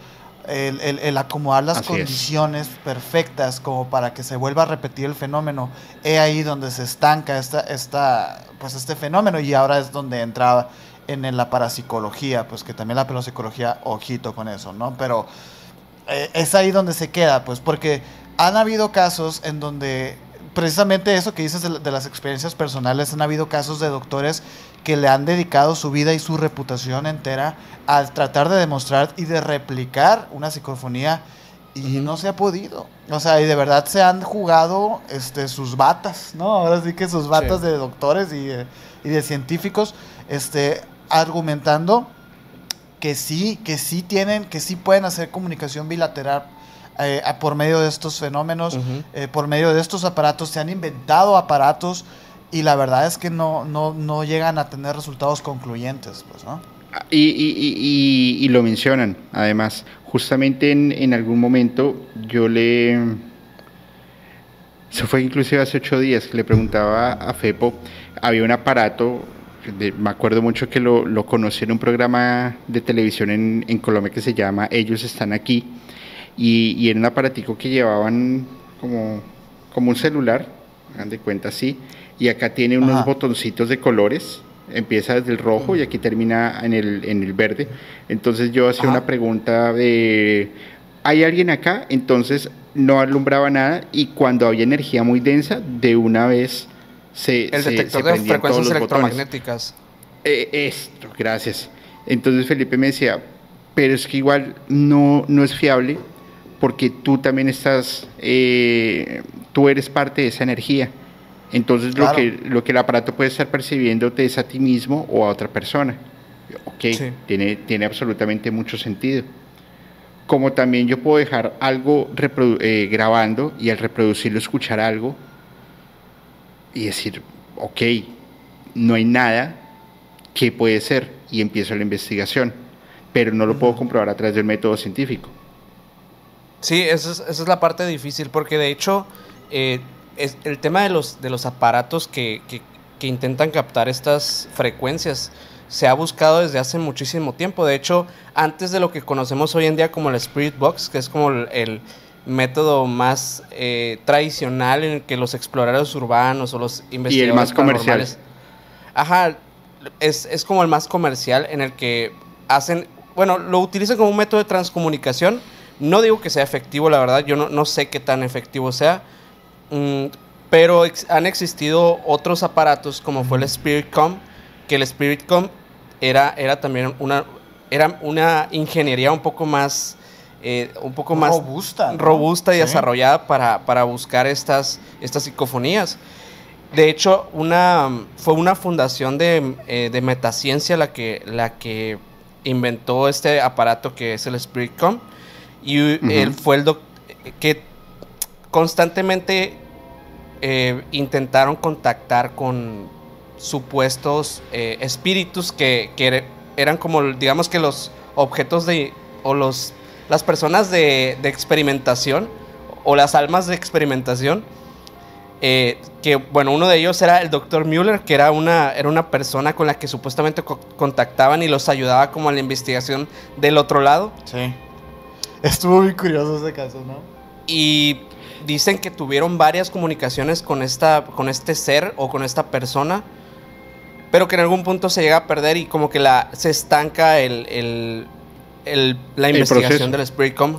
El, acomodar las condiciones perfectas como para que se vuelva a repetir el fenómeno, es ahí donde se estanca esta, esta, pues este fenómeno y ahora es donde entraba en la parapsicología, pues que también la parapsicología, ojito con eso, ¿no? Pero eh, es ahí donde se queda, pues porque han habido casos en donde precisamente eso que dices de, las experiencias personales, han habido casos de doctores que le han dedicado su vida y su reputación entera a tratar de demostrar y de replicar una psicofonía y no se ha podido. O sea, y de verdad se han jugado este, sus batas, ¿no? Ahora sí que sus batas de doctores y, y de científicos, este, argumentando que sí, que sí tienen, que sí pueden hacer comunicación bilateral eh, por medio de estos fenómenos, eh, por medio de estos aparatos. Se han inventado aparatos y la verdad es que no, no, no llegan a tener resultados concluyentes, pues, ¿no? Y, y, y, lo mencionan, además. Justamente en, en, algún momento yo le... Eso fue inclusive hace ocho días que le preguntaba a Fepo, había un aparato me acuerdo mucho que lo, lo, conocí en un programa de televisión en, en Colombia que se llama Ellos están aquí. Y, y, era un aparatico que llevaban como, como un celular, hagan de cuenta así, y acá tiene unos botoncitos de colores, empieza desde el rojo y aquí termina en el, en el verde. Entonces yo hacía una pregunta de, ¿hay alguien acá? Entonces no alumbraba nada y cuando había energía muy densa, de una vez el detector de frecuencias electromagnéticas. Eh, esto, gracias. Entonces Felipe me decía, pero es que igual no, no es fiable porque tú también estás, eh, tú eres parte de esa energía. Entonces lo, que, lo que el aparato puede estar percibiéndote es a ti mismo o a otra persona. Ok, tiene, tiene absolutamente mucho sentido. Como también yo puedo dejar algo eh, grabando y al reproducirlo escuchar algo, y decir, ok, no hay nada que puede ser y empiezo la investigación, pero no lo puedo comprobar a través del método científico. Sí, esa es, esa es la parte difícil, porque de hecho eh, es, el tema de los, de los aparatos que, que, intentan captar estas frecuencias se ha buscado desde hace muchísimo tiempo. De hecho, antes de lo que conocemos hoy en día como el Spirit Box, que es como el método más eh, tradicional en el que los exploradores urbanos o los investigadores y el más comercial. ajá es, es, como el más comercial en el que hacen bueno lo utilizan como un método de transcomunicación. No digo que sea efectivo la verdad yo no, no sé qué tan efectivo sea mm, pero han existido otros aparatos como fue el Spiritcom que el Spiritcom era era también una era una ingeniería un poco más eh, un poco más robusta, robusta y desarrollada para, para, buscar estas, estas psicofonías. De hecho, una, fue una fundación de, eh, de, metaciencia la que, la que inventó este aparato que es el Spiritcom. Y él fue el doctor que constantemente eh, intentaron contactar con supuestos espíritus que, que, eran como, digamos que los objetos de, o los las personas de, experimentación o las almas de experimentación. Eh, que bueno, uno de ellos era el doctor Mueller, que era una, era una persona con la que supuestamente contactaban y los ayudaba como a la investigación del otro lado. Sí. Estuvo muy curioso ese caso, ¿no? Y dicen que tuvieron varias comunicaciones con, esta, con este ser o con esta persona, pero que en algún punto se llega a perder y como que la, se estanca el el, la investigación del Spiritcom.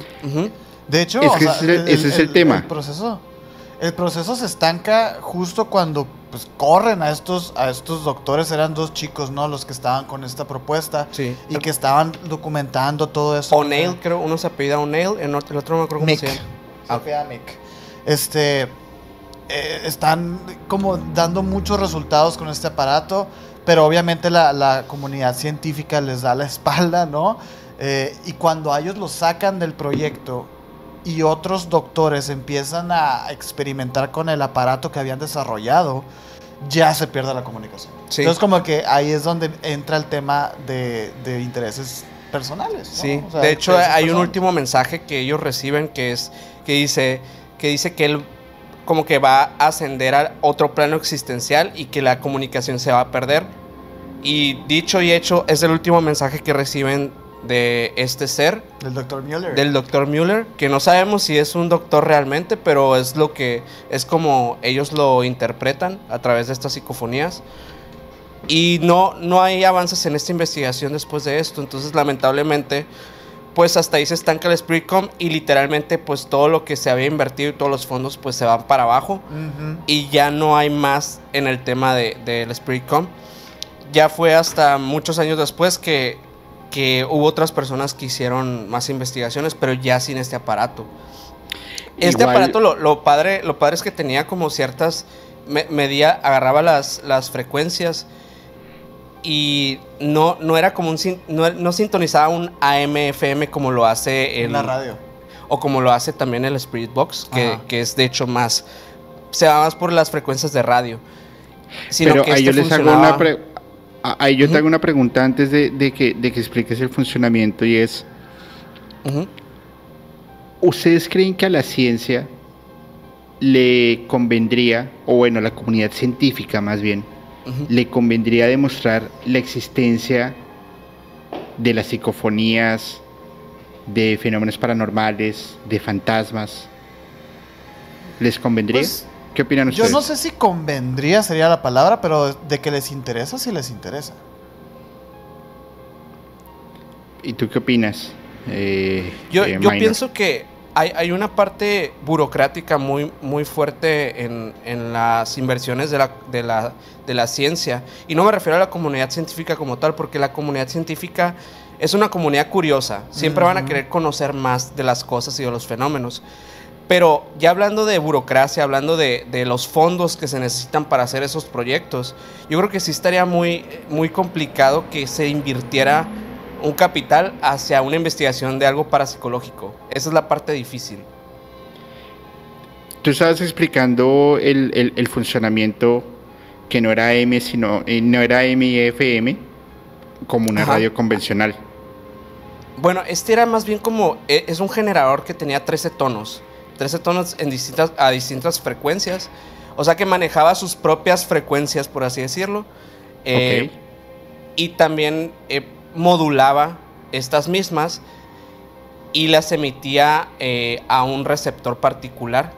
De hecho, ese, es el tema. El proceso, el proceso se estanca justo cuando pues, corren a estos, a estos doctores. Eran dos chicos, ¿no? Los que estaban con esta propuesta y que estaban documentando todo eso. O'Neill, creo, uno se apellida O'Neill, el otro, no me acuerdo cómo se llama. Ah. Este. Eh, están como dando muchos resultados con este aparato, pero obviamente la, la comunidad científica les da la espalda, ¿no? Eh, y cuando ellos lo sacan del proyecto y otros doctores empiezan a experimentar con el aparato que habían desarrollado, ya se pierde la comunicación. Entonces como que ahí es donde entra el tema de, de intereses personales. Sí, de hecho hay un último mensaje que ellos reciben que es que dice que dice que él como que va a ascender a otro plano existencial y que la comunicación se va a perder. Y dicho y hecho es el último mensaje que reciben de este ser. Del doctor Mueller. Del doctor Mueller, que no sabemos si es un doctor realmente, pero es lo que es como ellos lo interpretan a través de estas psicofonías. Y no, no hay avances en esta investigación después de esto. Entonces, lamentablemente, pues hasta ahí se estanca el Spiritcom y literalmente pues todo lo que se había invertido y todos los fondos pues se van para abajo y ya no hay más en el tema del de, de Spiritcom. Ya fue hasta muchos años después que, que hubo otras personas que hicieron más investigaciones, pero ya sin este aparato. Este aparato lo, lo, padre, lo padre es que tenía como ciertas... medía, agarraba las, las frecuencias y no, no era como un no, sintonizaba un AM FM como lo hace en la radio o como lo hace también el Spirit Box que, es de hecho más se va más por las frecuencias de radio pero ahí yo este les hago una ahí yo te hago una pregunta antes de, que, de que expliques el funcionamiento y es ¿ustedes creen que a la ciencia le convendría o bueno a la comunidad científica más bien le convendría demostrar la existencia de las psicofonías, de fenómenos paranormales, de fantasmas. ¿Les convendría? Pues, ¿Qué opinan ustedes? Yo no sé si convendría sería la palabra, pero de que les interesa, sí les interesa. ¿Y tú qué opinas? Eh, yo, eh, yo pienso que hay, una parte burocrática muy, muy fuerte en, las inversiones de la, de, la, de la ciencia. Y no me refiero a la comunidad científica como tal, porque la comunidad científica es una comunidad curiosa. Siempre van a querer conocer más de las cosas y de los fenómenos. Pero ya hablando de burocracia, hablando de, de, los fondos que se necesitan para hacer esos proyectos, yo creo que sí estaría muy, muy complicado que se invirtiera un capital hacia una investigación de algo parapsicológico. Esa es la parte difícil. Tú estabas explicando el, funcionamiento que no era M, sino eh, no era M y FM, como una radio convencional. Bueno, este era más bien como, e, es un generador que tenía 13 tonos, 13 tonos en distintas, a distintas frecuencias, o sea que manejaba sus propias frecuencias, por así decirlo. Eh, y también eh, modulaba estas mismas y las emitía eh, a un receptor particular.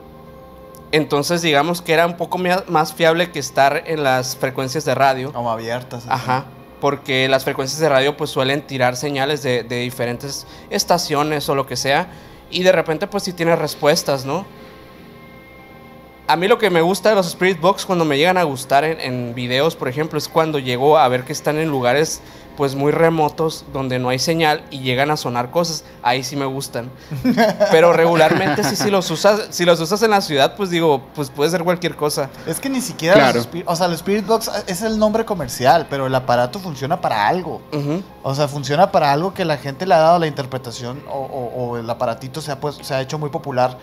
Entonces digamos que era un poco más fiable que estar en las frecuencias de radio. Como abiertas. Ajá. Porque las frecuencias de radio pues suelen tirar señales de, diferentes estaciones o lo que sea. Y de repente pues si tiene respuestas, ¿no? A mí lo que me gusta de los Spirit Box cuando me llegan a gustar en, en videos, por ejemplo, es cuando llego a ver que están en lugares pues muy remotos donde no hay señal y llegan a sonar cosas, ahí sí me gustan. Pero regularmente sí si los usas, si los usas en la ciudad, pues digo, pues puede ser cualquier cosa. Es que ni siquiera o sea, el Spirit Box es el nombre comercial, pero el aparato funciona para algo. O sea, funciona para algo que la gente le ha dado la interpretación o, el aparatito se ha, pues, se ha hecho muy popular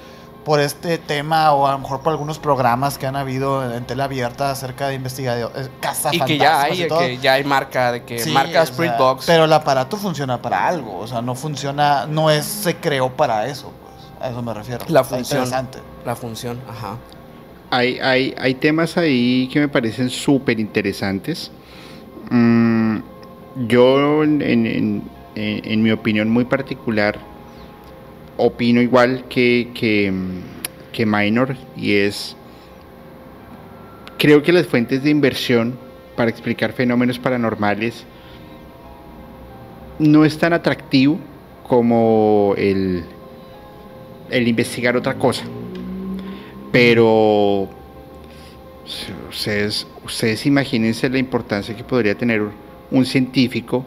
por este tema o a lo mejor por algunos programas que han habido en tele abierta acerca de investigación, eh, casa y que ya hay, que ya hay marca de que marca Spirit Box. Pero el aparato funciona para algo, o sea, no funciona, no es se creó para eso, pues, a eso me refiero. La función. La función, ajá. Hay, hay, hay temas ahí que me parecen súper interesantes. Mm, yo, en, en, en mi opinión muy particular, opino igual que, que, Minor y es, creo que las fuentes de inversión para explicar fenómenos paranormales no es tan atractivo como el, el investigar otra cosa. Pero ustedes, ustedes imagínense la importancia que podría tener un científico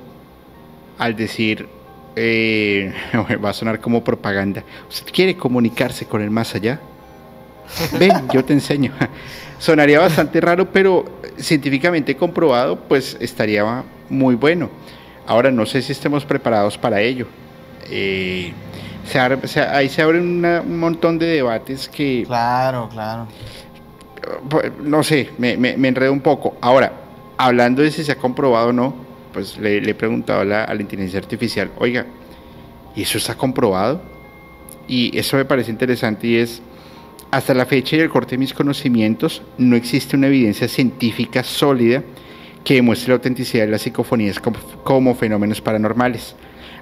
al decir eh, va a sonar como propaganda. ¿Usted quiere comunicarse con el más allá? Ven, yo te enseño. Sonaría bastante raro, pero científicamente comprobado, pues estaría muy bueno. Ahora no sé si estemos preparados para ello. Eh, ahí se abren un montón de debates que... Claro, claro. no sé, me, me, enredo un poco. Ahora, hablando de si se ha comprobado o no, pues le, he preguntado a la, inteligencia artificial, oiga, ¿y eso está comprobado? Y eso me parece interesante y es, hasta la fecha y el corte de mis conocimientos, no existe una evidencia científica sólida que demuestre la autenticidad de las psicofonías como, fenómenos paranormales.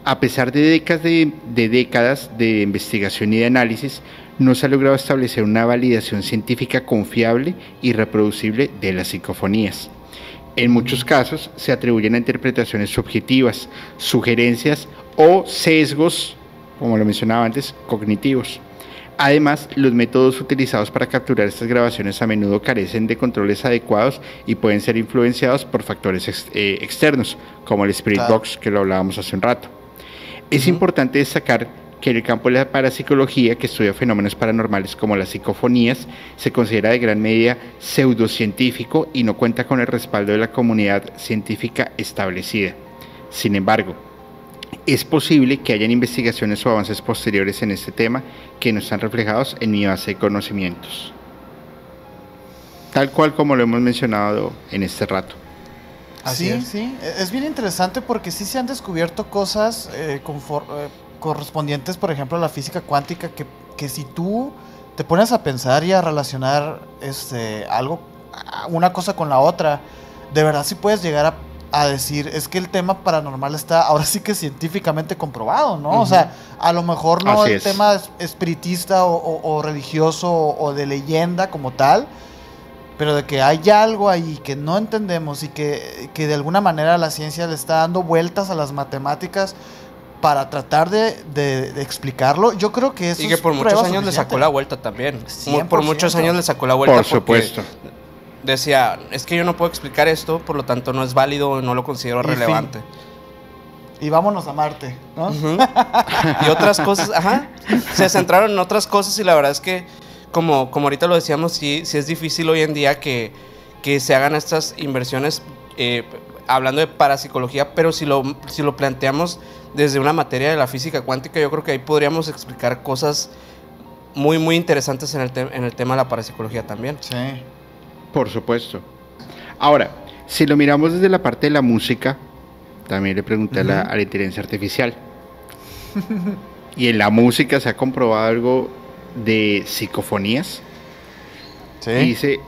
A pesar de décadas de, décadas de investigación y de análisis, no se ha logrado establecer una validación científica confiable y reproducible de las psicofonías. En muchos casos se atribuyen a interpretaciones subjetivas, sugerencias o sesgos, como lo mencionaba antes, cognitivos. Además, los métodos utilizados para capturar estas grabaciones a menudo carecen de controles adecuados y pueden ser influenciados por factores eh, externos, como el Spirit Box que lo hablábamos hace un rato. Es importante destacar que en el campo de la parapsicología, que estudia fenómenos paranormales como las psicofonías, se considera de gran medida pseudocientífico y no cuenta con el respaldo de la comunidad científica establecida. Sin embargo, es posible que hayan investigaciones o avances posteriores en este tema que no están reflejados en mi base de conocimientos. Tal cual como lo hemos mencionado en este rato. Así sí, sí. Es bien interesante porque sí se han descubierto cosas eh, eh, correspondientes, por ejemplo, a la física cuántica, que, que, si tú te pones a pensar y a relacionar este, algo, una cosa con la otra, de verdad sí puedes llegar a a decir, es que el tema paranormal está ahora sí que científicamente comprobado, ¿no? O sea, a lo mejor no el tema espiritista o, religioso o, de leyenda como tal, pero de que hay algo ahí que no entendemos y que, de alguna manera la ciencia le está dando vueltas a las matemáticas para tratar de, explicarlo, yo creo que eso Y que por muchos años le sacó la vuelta también. Por muchos años le sacó la vuelta. Por supuesto decía, es que yo no puedo explicar esto, por lo tanto no es válido, no lo considero relevante. Y vámonos a Marte, ¿no? y otras cosas, ajá, se centraron en otras cosas y la verdad es que, como, como ahorita lo decíamos, sí, sí es difícil hoy en día que, que se hagan estas inversiones eh, hablando de parapsicología, pero si lo, si lo planteamos desde una materia de la física cuántica, yo creo que ahí podríamos explicar cosas muy, muy interesantes en el, en el tema de la parapsicología también. Sí. Por supuesto. Ahora, si lo miramos desde la parte de la música, también le pregunté a, la, inteligencia artificial. y en la música se ha comprobado algo de psicofonías. Sí. dice,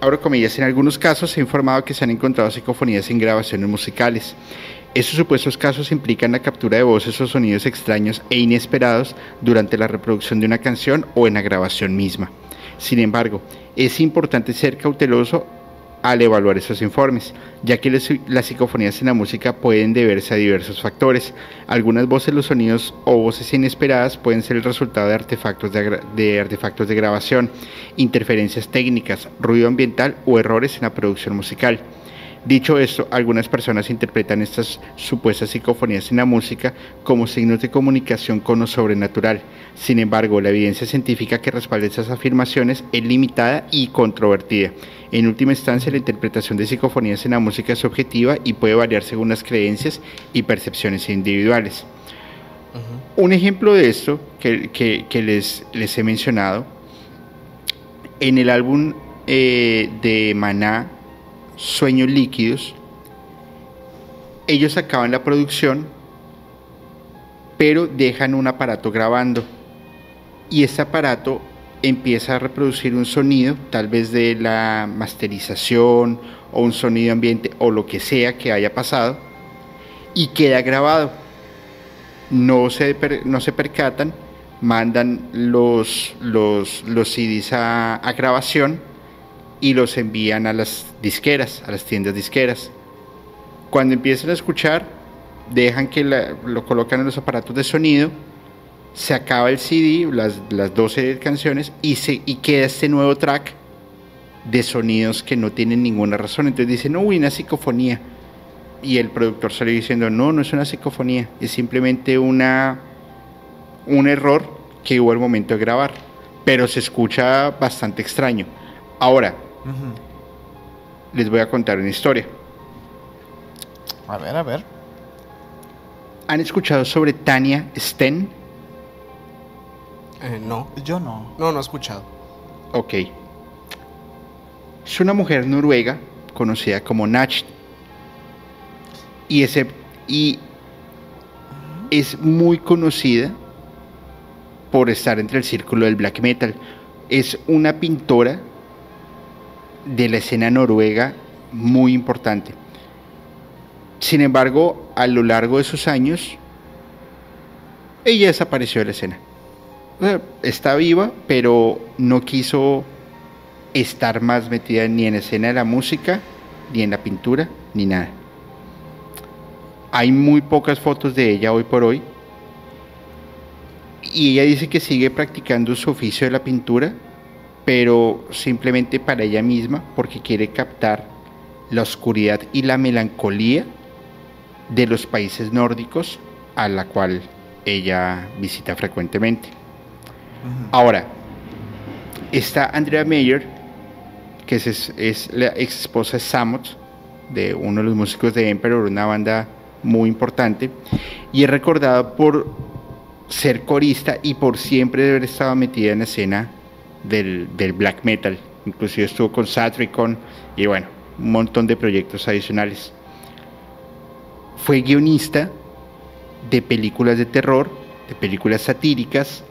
ahora comillas, en algunos casos se ha informado que se han encontrado psicofonías en grabaciones musicales. Estos supuestos casos implican la captura de voces o sonidos extraños e inesperados durante la reproducción de una canción o en la grabación misma. Sin embargo, es importante ser cauteloso al evaluar esos informes, ya que las psicofonías en la música pueden deberse a diversos factores. Algunas voces, los sonidos o voces inesperadas pueden ser el resultado de artefactos de, de, artefactos de grabación, interferencias técnicas, ruido ambiental o errores en la producción musical. Dicho esto, algunas personas interpretan estas supuestas psicofonías en la música como signos de comunicación con lo sobrenatural. Sin embargo, la evidencia científica que respalda esas afirmaciones es limitada y controvertida. En última instancia, la interpretación de psicofonías en la música es subjetiva y puede variar según las creencias y percepciones individuales. Un ejemplo de esto que, les, les, he mencionado, en el álbum eh, de Maná, Sueños Líquidos, ellos acaban la producción, pero dejan un aparato grabando. Y ese aparato empieza a reproducir un sonido, tal vez de la masterización o un sonido ambiente o lo que sea que haya pasado, y queda grabado. No se, no se percatan, mandan los, los, los CDs a grabación y los envían a las disqueras, a las tiendas disqueras. Cuando empiezan a escuchar, dejan que lo colocan en los aparatos de sonido, se acaba el CD, las, las 12 canciones, y, se, y queda este nuevo track de sonidos que no tienen ninguna razón. Entonces dicen, uy, una psicofonía. Y el productor sale diciendo, no, no es una psicofonía, es simplemente una, un error que hubo al momento de grabar. Pero se escucha bastante extraño. Ahora, les voy a contar una historia. A ver, a ver. ¿Han escuchado sobre Tania Sten? Eh, no. Yo no. No, no he escuchado. Ok. Es una mujer noruega conocida como Nach. Y, ese, y es muy conocida por estar entre el círculo del black metal. Es una pintora de la escena noruega muy importante. Sin embargo, a lo largo de sus años, ella desapareció de la escena. está viva, pero no quiso estar más metida ni en la escena de la música, ni en la pintura, ni nada. Hay muy pocas fotos de ella hoy por hoy. Y ella dice que sigue practicando su oficio de la pintura, pero simplemente para ella misma, porque quiere captar la oscuridad y la melancolía de los países nórdicos a la cual ella visita frecuentemente. Ahora, está Andrea Meyer, que es, es la ex esposa de Samot, de uno de los músicos de Emperor, una banda muy importante, y es recordada por ser corista y por siempre haber estado metida en la escena del, black metal. Inclusive estuvo con Satricon y bueno, un montón de proyectos adicionales. Fue guionista de películas de terror, de películas satíricas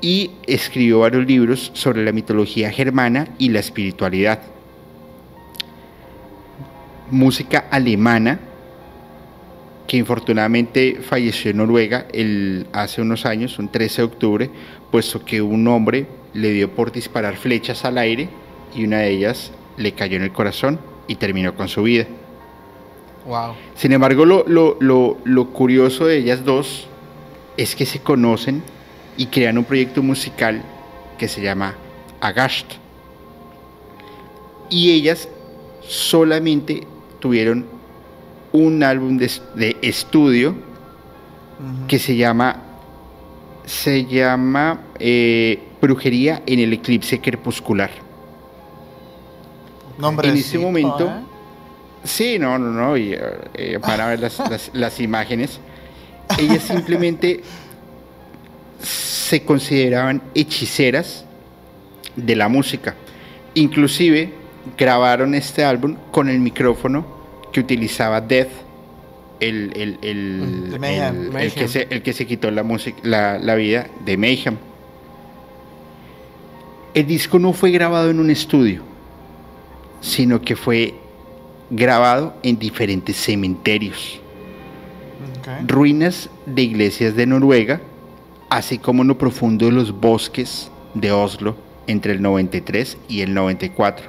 y escribió varios libros sobre la mitología germana y la espiritualidad. Música alemana, que infortunadamente falleció en Noruega el, hace unos años, un 13 de octubre, puesto que un hombre le dio por disparar flechas al aire y una de ellas le cayó en el corazón y terminó con su vida. Wow. Sin embargo, lo, lo, lo curioso de ellas dos es que se conocen y crean un proyecto musical que se llama Agasht. Y ellas solamente tuvieron un álbum de, estudio que se llama se llama eh, Brujería en el eclipse crepuscular. Nombre en ese momento, ¿eh? sí, no, no, no, y, eh, para ver las, las imágenes, ellas simplemente se consideraban hechiceras de la música. Inclusive grabaron este álbum con el micrófono que utilizaba Death, el, el, el, el que, se, el que, se, quitó la, música, la, la vida de Mayhem. El disco no fue grabado en un estudio, sino que fue grabado en diferentes cementerios. Ruinas de iglesias de Noruega, así como en lo profundo de los bosques de Oslo entre el 93 y el 94.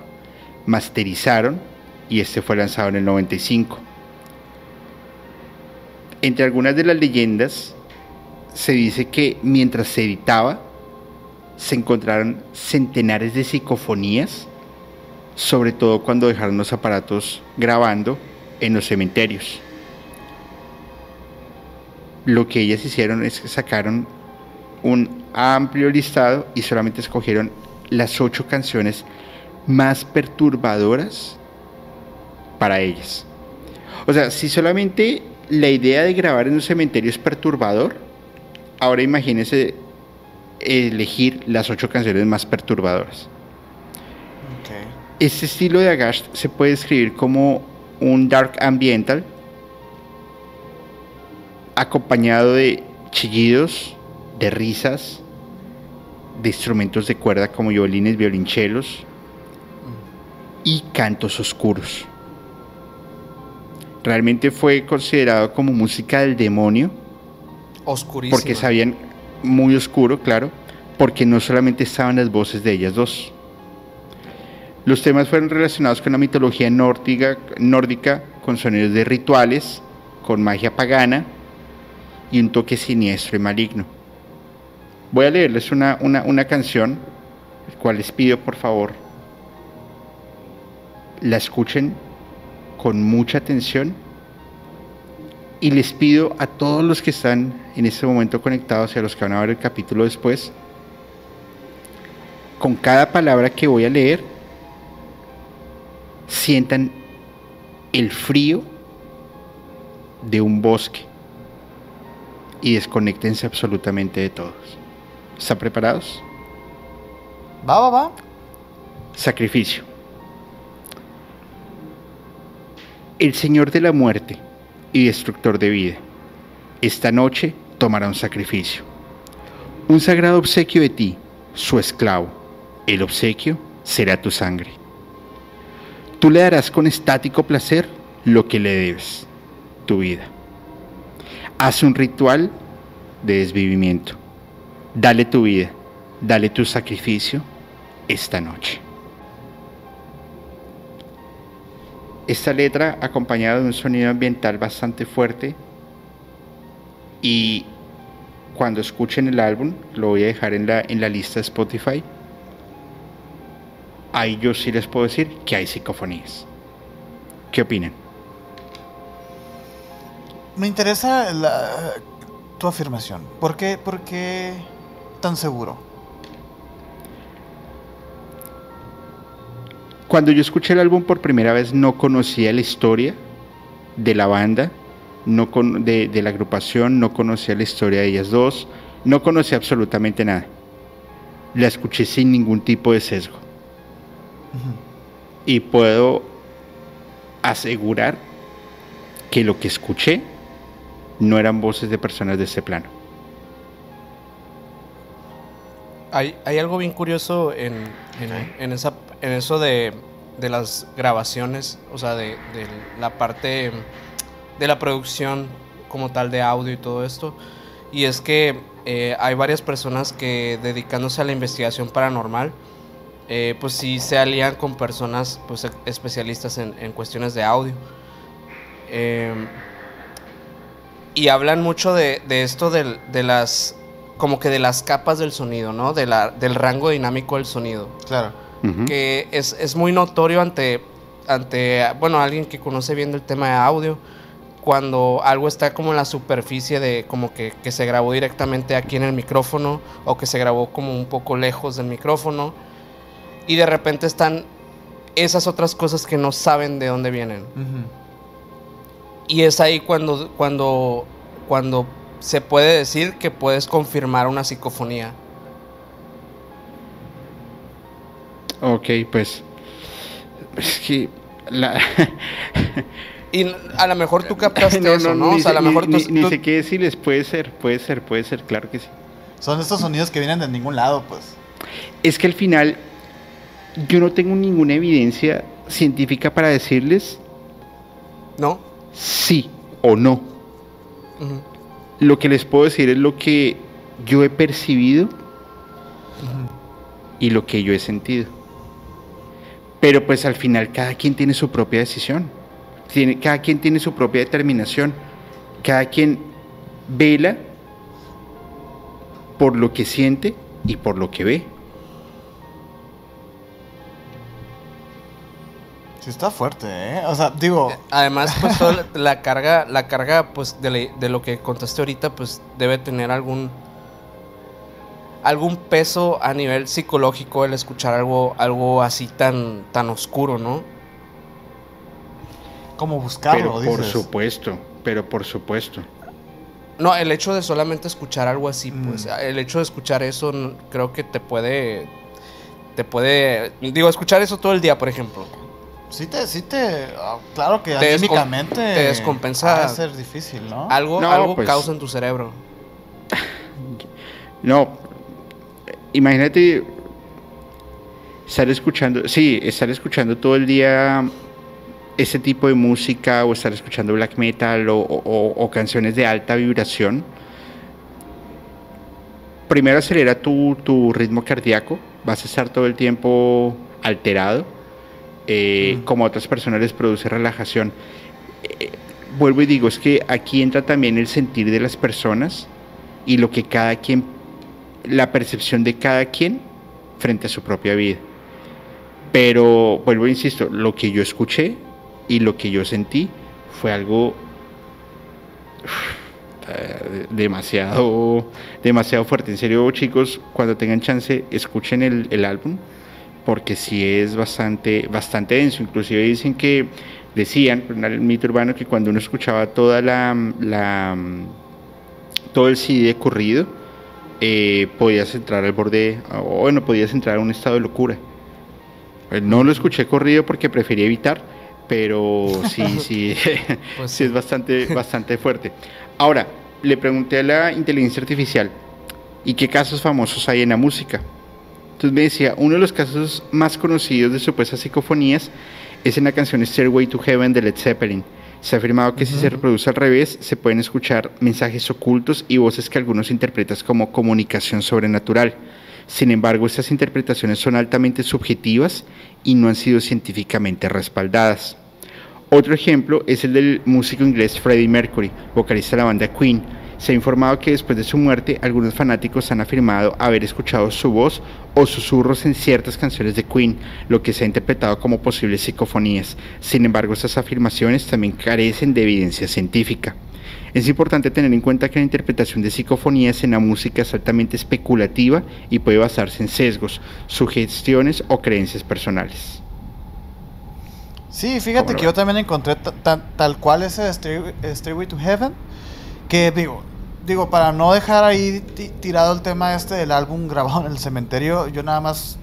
Masterizaron y este fue lanzado en el 95. Entre algunas de las leyendas se dice que mientras se editaba se encontraron centenares de psicofonías, sobre todo cuando dejaron los aparatos grabando en los cementerios. Lo que ellas hicieron es que sacaron un amplio listado y solamente escogieron las ocho canciones más perturbadoras para ellas. O sea, si solamente la idea de grabar en un cementerio es perturbador, ahora imagínense elegir las ocho canciones más perturbadoras. Este estilo de Agast se puede describir como un dark ambiental acompañado de chillidos, de risas, de instrumentos de cuerda como violines, violinchelos y cantos oscuros. Realmente fue considerado como música del demonio. Oscurísimo. Porque sabían muy oscuro, claro, porque no solamente estaban las voces de ellas dos. Los temas fueron relacionados con la mitología nórdica, nórdica con sonidos de rituales, con magia pagana y un toque siniestro y maligno. Voy a leerles una, una, canción, el cual les pido por favor la escuchen con mucha atención y les pido a todos los que están en este momento conectados y a los que van a ver el capítulo después, con cada palabra que voy a leer, sientan el frío de un bosque y desconectense absolutamente de todos. ¿Están preparados? Va, va, va. Sacrificio. El Señor de la muerte y destructor de vida, esta noche tomará un sacrificio. Un sagrado obsequio de ti, su esclavo. El obsequio será tu sangre. Tú le darás con estático placer lo que le debes, tu vida. Haz un ritual de desvivimiento. Dale tu vida, dale tu sacrificio esta noche. Esta letra acompañada de un sonido ambiental bastante fuerte y cuando escuchen el álbum, lo voy a dejar en la, en la lista de Spotify, ahí yo sí les puedo decir que hay psicofonías. ¿Qué opinan? Me interesa tu afirmación. ¿Por qué, ¿Por qué tan seguro? Cuando yo escuché el álbum por primera vez no conocía la historia de la banda, no con, de, la agrupación, no conocía la historia de ellas dos, no conocía absolutamente nada. La escuché sin ningún tipo de sesgo. Y puedo asegurar que lo que escuché no eran voces de personas de ese plano. Hay, algo bien curioso en, en, esa, en eso de, de, las grabaciones, o sea, de, de, la parte de la producción como tal de audio y todo esto. Y es que eh, hay varias personas que dedicándose a la investigación paranormal, eh, pues sí se alían con personas pues, especialistas en, en cuestiones de audio. Eh, y hablan mucho de, de esto de, de, las como que de las capas del sonido, ¿no? De la, del rango dinámico del sonido. Claro. Que es, es, muy notorio ante, ante, bueno, alguien que conoce bien el tema de audio, cuando algo está como en la superficie de como que, que, se grabó directamente aquí en el micrófono o que se grabó como un poco lejos del micrófono y de repente están esas otras cosas que no saben de dónde vienen. Y es ahí cuando, cuando, cuando se puede decir que puedes confirmar una psicofonía. Ok, pues. Es que. La... y a lo mejor tú captaste eso, ¿no? o sea, a lo mejor ni, ni, sé qué decirles, puede ser, puede ser, puede ser, claro que sí. Son estos sonidos que vienen de ningún lado, pues. Es que al final yo no tengo ninguna evidencia científica para decirles. ¿No? sí o no. Lo que les puedo decir es lo que yo he percibido y lo que yo he sentido. Pero pues al final cada quien tiene su propia decisión. Tiene, cada quien tiene su propia determinación. Cada quien vela por lo que siente y por lo que ve. está fuerte, ¿eh? O sea, digo... Además, pues toda la carga, la carga, pues, de, de, lo que contaste ahorita, pues, debe tener algún... algún peso a nivel psicológico el escuchar algo, algo así tan, tan oscuro, ¿no? Como buscarlo, pero Por supuesto, pero por supuesto. No, el hecho de solamente escuchar algo así, pues, mm. el hecho de escuchar eso creo que te puede... Te puede... Digo, escuchar eso todo el día, por ejemplo Sí te, sí te, ah, claro que te anímicamente te descompensa. Va a ser difícil, ¿no? Algo, algo pues, causa en tu cerebro. No, imagínate estar escuchando, sí, estar escuchando todo el día ese tipo de música o estar escuchando black metal o, o canciones de alta vibración. Primero acelera tu, tu ritmo cardíaco, vas a estar todo el tiempo alterado eh, como a otras personas les produce relajación. Eh, vuelvo y digo, es que aquí entra también el sentir de las personas y lo que cada quien, la percepción de cada quien frente a su propia vida. Pero vuelvo e insisto, lo que yo escuché y lo que yo sentí fue algo demasiado, demasiado fuerte. En serio, chicos, cuando tengan chance, escuchen el, álbum porque sí es bastante, bastante denso. Inclusive dicen que, decían, el mito urbano, que cuando uno escuchaba toda la, todo el CD corrido, eh, podías entrar al borde, o bueno, podías entrar a un estado de locura. Eh, no lo escuché corrido porque prefería evitar, pero sí, sí, pues sí es bastante, bastante fuerte. Ahora, le pregunté a la inteligencia artificial, ¿y qué casos famosos hay en la música? Entonces me decía, uno de los casos más conocidos de supuestas psicofonías es en la canción Stairway to Heaven de Led Zeppelin. Se ha afirmado que si se reproduce al revés, se pueden escuchar mensajes ocultos y voces que algunos interpretan como comunicación sobrenatural. Sin embargo, estas interpretaciones son altamente subjetivas y no han sido científicamente respaldadas. Otro ejemplo es el del músico inglés Freddie Mercury, vocalista de la banda Queen. Se ha informado que después de su muerte, algunos fanáticos han afirmado haber escuchado su voz o susurros en ciertas canciones de Queen, lo que se ha interpretado como posibles psicofonías. Sin embargo, estas afirmaciones también carecen de evidencia científica. Es importante tener en cuenta que la interpretación de psicofonías en la música es altamente especulativa y puede basarse en sesgos, sugestiones o creencias personales. Sí, fíjate que yo también encontré tal cual ese Stairway to Heaven, que digo, digo, para no dejar ahí tirado el tema este del álbum grabado en el cementerio, yo nada más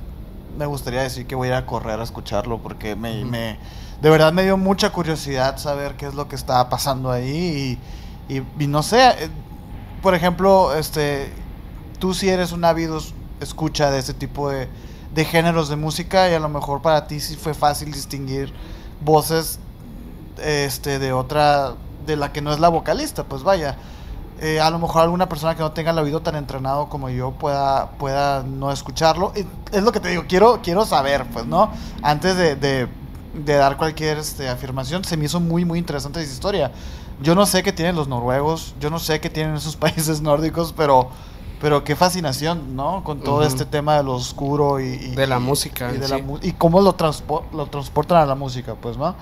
me gustaría decir que voy a ir a correr a escucharlo porque me, me de verdad me dio mucha curiosidad saber qué es lo que estaba pasando ahí y, y, no sé, eh, por ejemplo, este, tú si eres un ávido escucha de ese tipo de, de géneros de música y a lo mejor para ti sí fue fácil distinguir voces este de otra de la que no es la vocalista pues vaya. Eh, a lo mejor alguna persona que no tenga el oído tan entrenado como yo pueda pueda no escucharlo. Es lo que te digo quiero quiero saber pues no antes de, de, dar cualquier este, afirmación se me hizo muy muy interesante esa historia. Yo no sé qué tienen los noruegos yo no sé qué tienen esos países nórdicos pero pero qué fascinación, ¿no? Con todo este tema de lo oscuro y... de la música. Y, de y cómo lo, lo transportan a la música, pues, ¿no?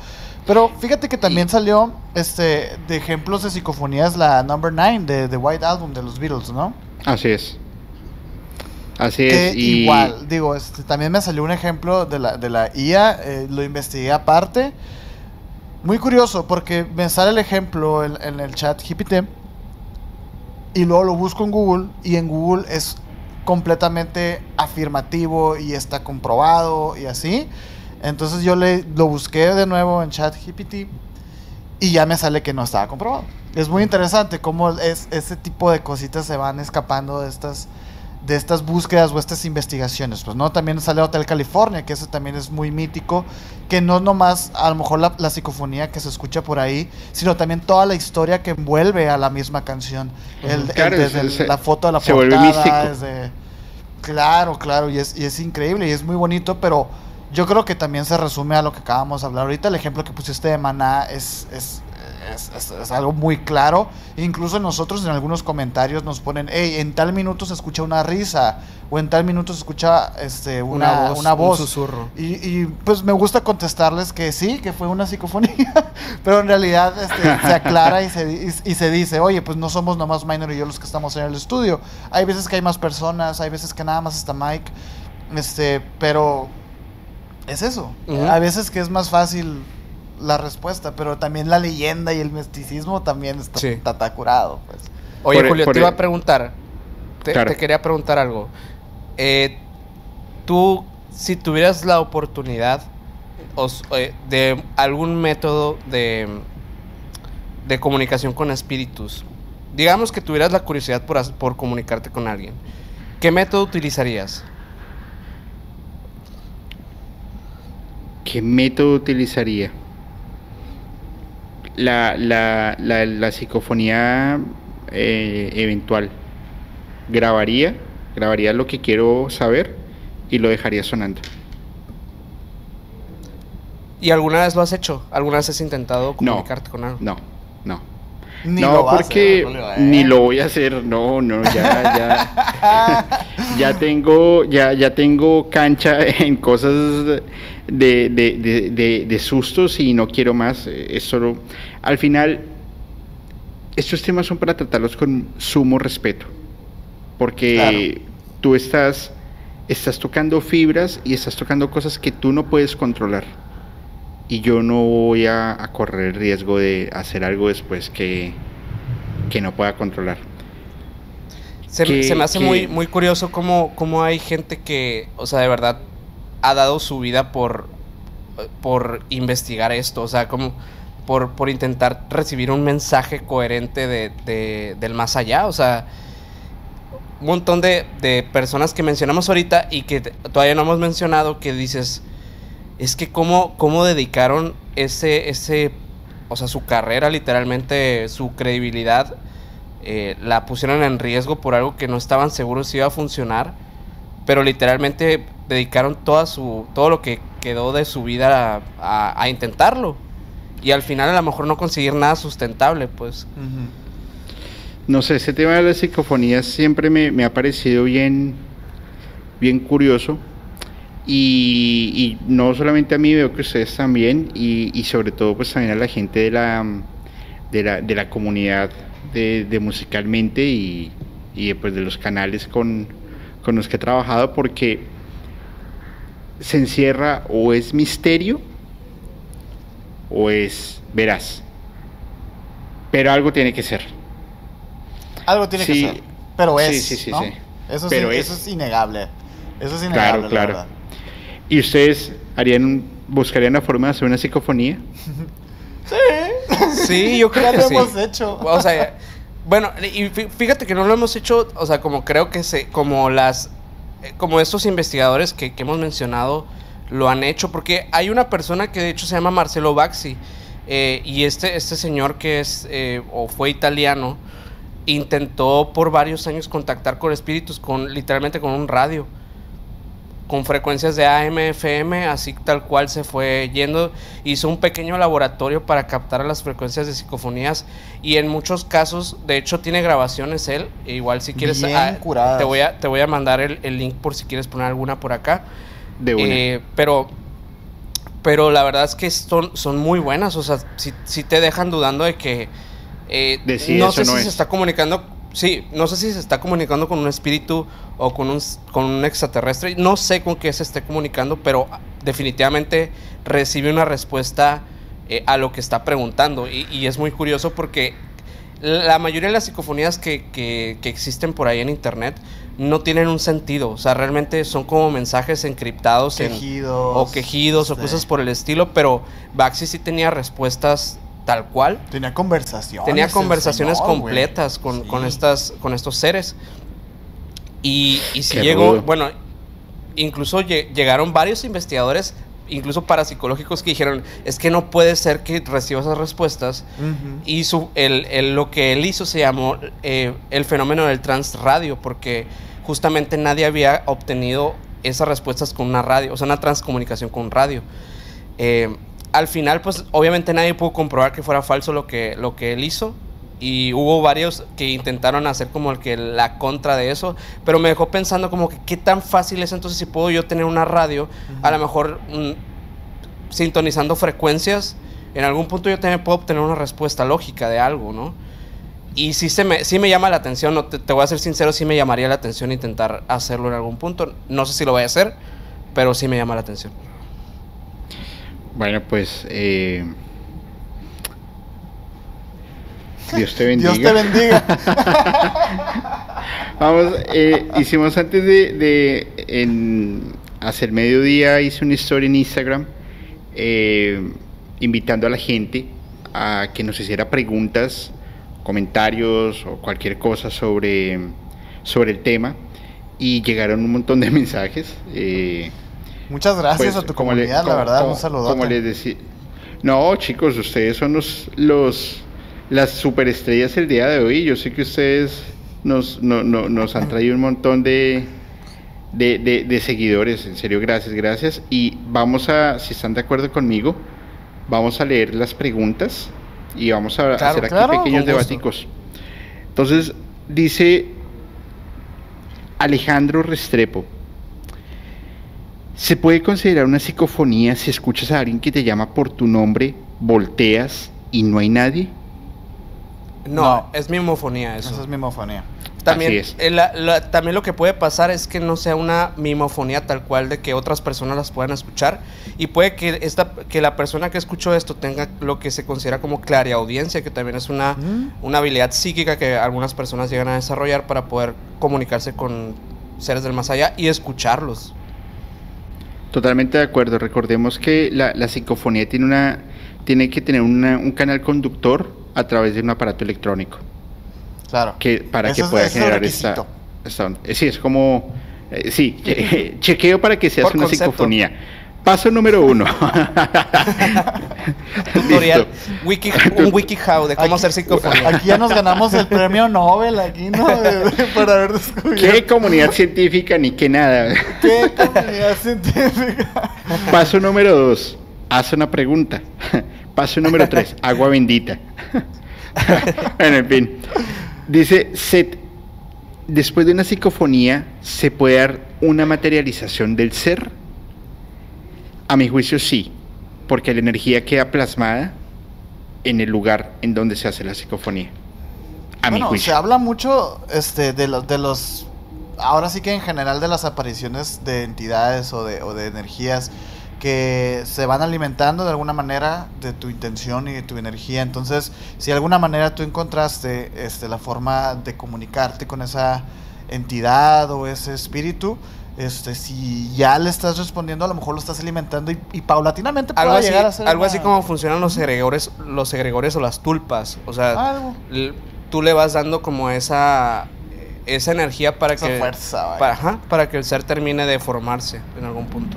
Pero fíjate que también salió este de ejemplos de psicofonías la Number 9 de The White Album de los Beatles, ¿no? Así es. Así es. Y... Igual, digo, este, también me salió un ejemplo de la, de la IA, eh, lo investigué aparte. Muy curioso, porque me sale el ejemplo en, en el chat GPT y luego lo busco en Google y en Google es completamente afirmativo y está comprobado y así. Entonces yo le, lo busqué de nuevo en ChatGPT y ya me sale que no estaba comprobado. Es muy interesante cómo es, ese tipo de cositas se van escapando de estas de estas búsquedas o estas investigaciones. Pues no, también sale Hotel California, que ese también es muy mítico, que no nomás a lo mejor la, psicofonía que se escucha por ahí, sino también toda la historia que envuelve a la misma canción. El, desde la foto de la se portada, desde, claro, claro, y es, y es increíble y es muy bonito, pero yo creo que también se resume a lo que acabamos de hablar ahorita. El ejemplo que pusiste de Maná es, es es, algo muy claro. Incluso nosotros en algunos comentarios nos ponen, hey, en tal minuto se escucha una risa o en tal minuto se escucha este, una, una voz. Un susurro. Y, pues me gusta contestarles que sí, que fue una psicofonía, pero en realidad este, se aclara y se, y, se dice, oye, pues no somos nomás Minor y yo los que estamos en el estudio. Hay veces que hay más personas, hay veces que nada más está Mike, este, pero es eso. Hay veces que es más fácil la respuesta, pero también la leyenda y el misticismo también está, curado. Pues. Oye, e- Julio, te iba a e- preguntar, te, quería preguntar algo. Eh, tú, si tuvieras la oportunidad eh, de algún método de, de comunicación con espíritus, digamos que tuvieras la curiosidad por, por comunicarte con alguien, ¿qué método utilizarías? ¿Qué método utilizaría? La, la, la, psicofonía eh, eventual. Grabaría, grabaría lo que quiero saber y lo dejaría sonando. ¿Y alguna vez lo has hecho? ¿Alguna vez has intentado comunicarte con algo? No, no. no, porque ni lo voy a hacer, no, no, ya, ya, ya tengo, ya, ya tengo cancha en cosas de, de, de, de, sustos y no quiero más. Eh, es solo, al final, estos temas son para tratarlos con sumo respeto, porque tú estás, estás tocando fibras y estás tocando cosas que tú no puedes controlar. Y yo no voy a, correr el riesgo de hacer algo después que, que no pueda controlar. Se, me hace muy, muy curioso cómo, cómo hay gente que, o sea, de verdad ha dado su vida por, por investigar esto, o sea, como por, por intentar recibir un mensaje coherente de, del más allá, o sea, un montón de, de, personas que mencionamos ahorita y que todavía no hemos mencionado que dices, es que cómo, cómo dedicaron ese, ese, o sea, su carrera, literalmente, su credibilidad, eh, la pusieron en riesgo por algo que no estaban seguros si iba a funcionar, pero literalmente dedicaron toda su, todo lo que quedó de su vida a, intentarlo. Y al final a lo mejor no conseguir nada sustentable, pues. No sé, ese tema de las psicofonías siempre me, ha parecido bien, bien curioso. Y, no solamente a mí, veo que ustedes también, y, sobre todo pues también a la gente de la, de la, de la comunidad de, musicalmente y, y pues, de los canales con, con los que he trabajado, porque se encierra o es misterio o es veraz. Pero algo tiene que ser. Algo tiene que ser. Pero es. Sí, sí, sí. Eso, Pero es, eso es innegable. Eso es innegable. Claro, claro. ¿Y ustedes harían, buscarían la forma de hacer una psicofonía? sí. Sí, yo creo que lo hemos hecho. O sea, bueno, y fíjate que no lo hemos hecho, o sea, como creo que se, como las como estos investigadores que, hemos mencionado lo han hecho, porque hay una persona que de hecho se llama Marcelo Baxi, eh, y este, este señor que es eh, o fue italiano, intentó por varios años contactar con espíritus, con literalmente con un radio con frecuencias de AM, FM, así tal cual se fue yendo. Hizo un pequeño laboratorio para captar las frecuencias de psicofonías y en muchos casos, de hecho, tiene grabaciones él. E igual si quieres, ah, te voy a te voy a mandar el, link por si quieres poner alguna por acá. De eh, pero pero la verdad es que son, son muy buenas, o sea, si, te dejan dudando de que eh, no sé si se está comunicando Sí, no sé si se está comunicando con un espíritu o con un, con un extraterrestre. No sé con qué se esté comunicando, pero definitivamente recibe una respuesta eh, a lo que está preguntando. Y, es muy curioso porque la mayoría de las psicofonías que, que, existen por ahí en internet no tienen un sentido. O sea, realmente son como mensajes encriptados quejidos, o quejidos o cosas por el estilo. Pero Baxi sí tenía respuestas tal cual. Tenía conversaciones. Tenía conversaciones completas con, con, estas, con estos seres. Y, y si llegó, bueno, incluso llegaron varios investigadores, incluso parapsicológicos, que dijeron, es que no puede ser que reciba esas respuestas. Y su, el, lo que él hizo se llamó eh, el fenómeno del transradio, porque justamente nadie había obtenido esas respuestas con una radio, o sea, una transcomunicación con radio. Eh, al final, pues obviamente nadie pudo comprobar que fuera falso lo que, lo que él hizo. Y hubo varios que intentaron hacer como el que la contra de eso. Pero me dejó pensando como que qué tan fácil es entonces si puedo yo tener una radio, a lo mejor mm, sintonizando frecuencias. En algún punto yo también puedo obtener una respuesta lógica de algo, ¿no? Y sí, se me, sí me llama la atención, no, te, te, voy a ser sincero, sí me llamaría la atención intentar hacerlo en algún punto. No sé si lo voy a hacer, pero sí me llama la atención. Bueno, pues eh, Dios te bendiga. Dios te bendiga. Vamos, eh, hicimos antes de, en, hacer mediodía, hice una historia en Instagram eh, invitando a la gente a que nos hiciera preguntas, comentarios o cualquier cosa sobre, sobre el tema y llegaron un montón de mensajes. Muchas gracias pues, a tu comunidad, la verdad, un saludo. Como les decía, no, chicos, ustedes son los, los las superestrellas el día de hoy. Yo sé que ustedes nos, nos han traído un montón de, de, seguidores. En serio, gracias, gracias. Y vamos a, si están de acuerdo conmigo, vamos a leer las preguntas y vamos a hacer aquí pequeños debaticos. Entonces, dice Alejandro Restrepo. ¿Se puede considerar una psicofonía si escuchas a alguien que te llama por tu nombre, volteas y no hay nadie? No, es mimofonía eso. Eso es mimofonía. También, también lo que puede pasar es que no sea una mimofonía tal cual de que otras personas las puedan escuchar y puede que, esta, que la persona que escuchó esto tenga lo que se considera como clariaudiencia, que también es una, mm. una habilidad psíquica que algunas personas llegan a desarrollar para poder comunicarse con seres del más allá y escucharlos. Totalmente de acuerdo. Recordemos que la, la psicofonía tiene, una, tiene que tener un canal conductor a través de un aparato electrónico. Claro. Que, para que pueda generar esta, eh, Sí, es como... Eh, sí, chequeo para que se haga una psicofonía. Paso número uno. Tutorial. Wiki, un WikiHow de cómo hacer psicofonía. Aquí ya nos ganamos el premio Nobel, aquí, ¿no? Por haber descubierto. ¿Qué comunidad científica ni qué nada? ¿Qué comunidad científica? Paso número dos. Haz una pregunta. Paso número tres. Agua bendita. bueno, en fin. Dice, set, después de una psicofonía, ¿se puede dar una materialización del ser? A mi juicio sí, porque la energía queda plasmada en el lugar en donde se hace la psicofonía. A mi juicio. Se habla mucho este, de, los, de los. Ahora sí que en general de las apariciones de entidades o de, o de energías que se van alimentando de alguna manera de tu intención y de tu energía. Entonces, si de alguna manera tú encontraste este, la forma de comunicarte con esa entidad o ese espíritu, este, si ya le estás respondiendo, a lo mejor lo estás alimentando y, paulatinamente puede algo llegar así, a ser Algo así como funcionan los egregores, los egregores o las tulpas. O sea, tú le vas dando como esa esa energía para que para, para que el ser termine de formarse en algún punto.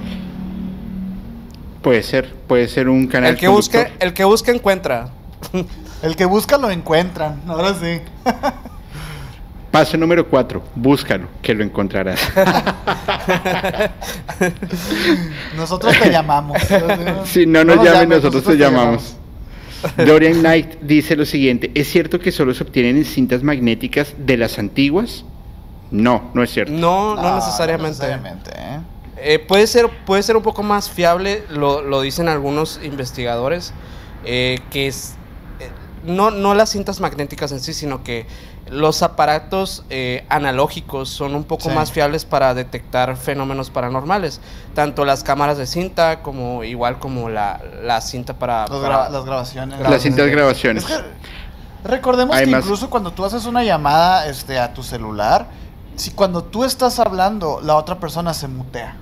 Puede ser, puede ser un canal. El que busque, el que busca encuentra. el que busca lo encuentran. Ahora sí. Paso número cuatro, búscalo, que lo encontrarás. nosotros te llamamos. si no nos, llamen, nosotros, te, llamamos. Dorian Knight dice lo siguiente, ¿es cierto que solo se obtienen en cintas magnéticas de las antiguas? No, no es cierto. No, no, necesariamente. ¿eh? Eh, puede, ser, puede ser un poco más fiable, lo, lo dicen algunos investigadores, eh, que es, no, no las cintas magnéticas en sí, sino que los aparatos eh, analógicos son un poco más fiables para detectar fenómenos paranormales. Tanto las cámaras de cinta como igual como la, la cinta para, las grabaciones. Las cintas de grabaciones. recordemos que incluso cuando tú haces una llamada este, a tu celular, si cuando tú estás hablando, la otra persona se mutea.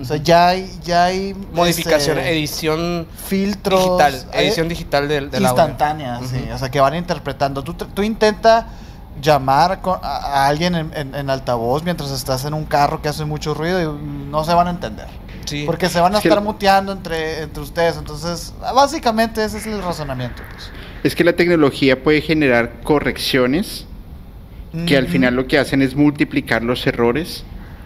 O sea, ya hay, ya hay modificación, este, edición filtros, digital, eh, edición digital del, del instantánea, sí, o sea, que van interpretando. Tú, tú intenta llamar a, alguien en, altavoz mientras estás en un carro que hace mucho ruido y no se van a entender. Porque se van a estar muteando entre, entre ustedes. Entonces, básicamente ese es el razonamiento. Pues. Es que la tecnología puede generar correcciones que al final lo que hacen es multiplicar los errores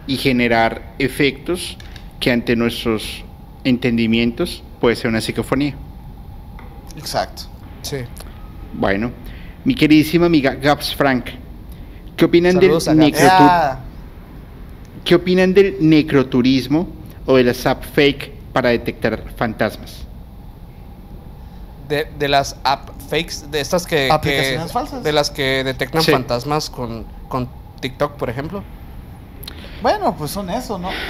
y generar efectos que ante nuestros entendimientos puede ser una psicofonía. Exacto. Sí. Bueno, mi queridísima amiga Gaps Frank, ¿qué opinan del ¿Qué opinan del necroturismo o de las app fake para detectar fantasmas? De, las app fakes, de estas que, de las que detectan fantasmas con, con TikTok, por ejemplo. Bueno, pues son eso, ¿no?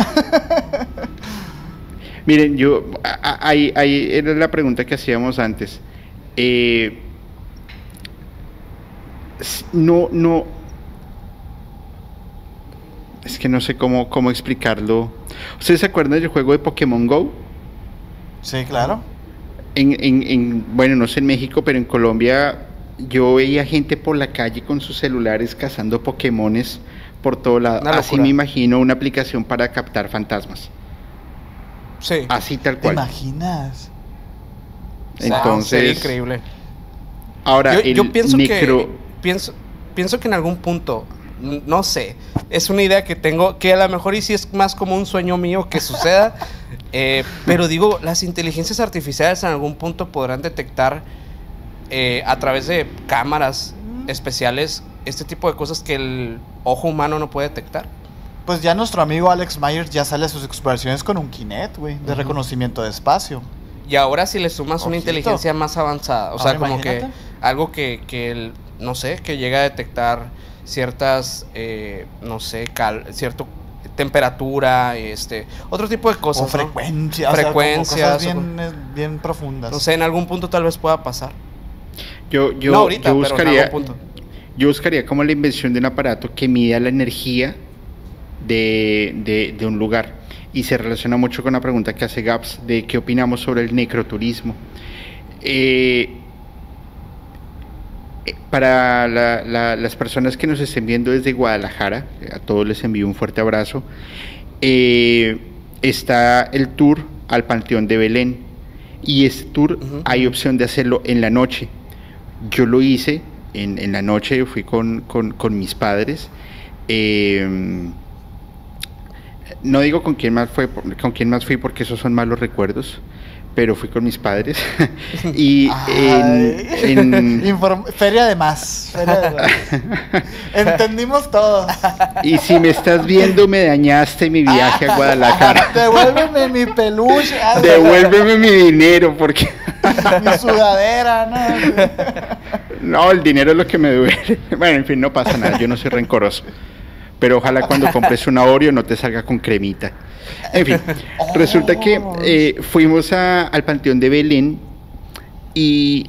Miren, yo, ahí, ahí era la pregunta que hacíamos antes. Eh, no, no, es que no sé cómo, cómo explicarlo. ¿Ustedes se acuerdan del juego de Pokémon Go? Sí, claro. En, en, en, bueno, no sé en México, pero en Colombia yo veía gente por la calle con sus celulares cazando Pokémones por todo lado. Así me imagino una aplicación para captar fantasmas. Sí. Así tal cual. ¿Te imaginas? Entonces. increíble. Ahora, yo, pienso que pienso, pienso que en algún punto, no sé, es una idea que tengo, que a lo mejor y si es más como un sueño mío que suceda, eh, pero digo, las inteligencias artificiales en algún punto podrán detectar eh, a través de cámaras especiales este tipo de cosas que el ojo humano no puede detectar. Pues ya nuestro amigo Alex Myers ya sale a sus exploraciones con un Kinect, güey, de reconocimiento de espacio. Y ahora si le sumas una inteligencia más avanzada, o sea, como que algo que, que el, no sé, que llega a detectar ciertas, eh, no sé, cal, cierto temperatura, este, otro tipo de cosas. O frecuencias. Frecuencias. bien, eh, bien, profundas. No sé, en algún punto tal vez pueda pasar. Yo, yo, ahorita, yo buscaría, yo buscaría como la invención de un aparato que mida la energía de, de, de un lugar. y se relaciona mucho con la pregunta que hace Gaps de qué opinamos sobre el necroturismo. Eh, para las personas que nos estén viendo desde Guadalajara, a todos les envío un fuerte abrazo, eh, está el tour al Panteón de Belén y ese tour hay opción de hacerlo en la noche. Yo lo hice en, la noche, fui con, mis padres. Em, no digo con quién más fue, con quién más fui porque esos son malos recuerdos pero fui con mis padres. y en, feria de más. Entendimos todo. y si me estás viendo, me dañaste mi viaje a Guadalajara. Devuélveme mi peluche. Devuélveme mi dinero, porque. mi sudadera, ¿no? no, el dinero es lo que me duele. Bueno, en fin, no pasa nada, yo no soy rencoroso. Pero ojalá cuando compres un Oreo no te salga con cremita. En fin, resulta que eh, fuimos al Panteón de Belén y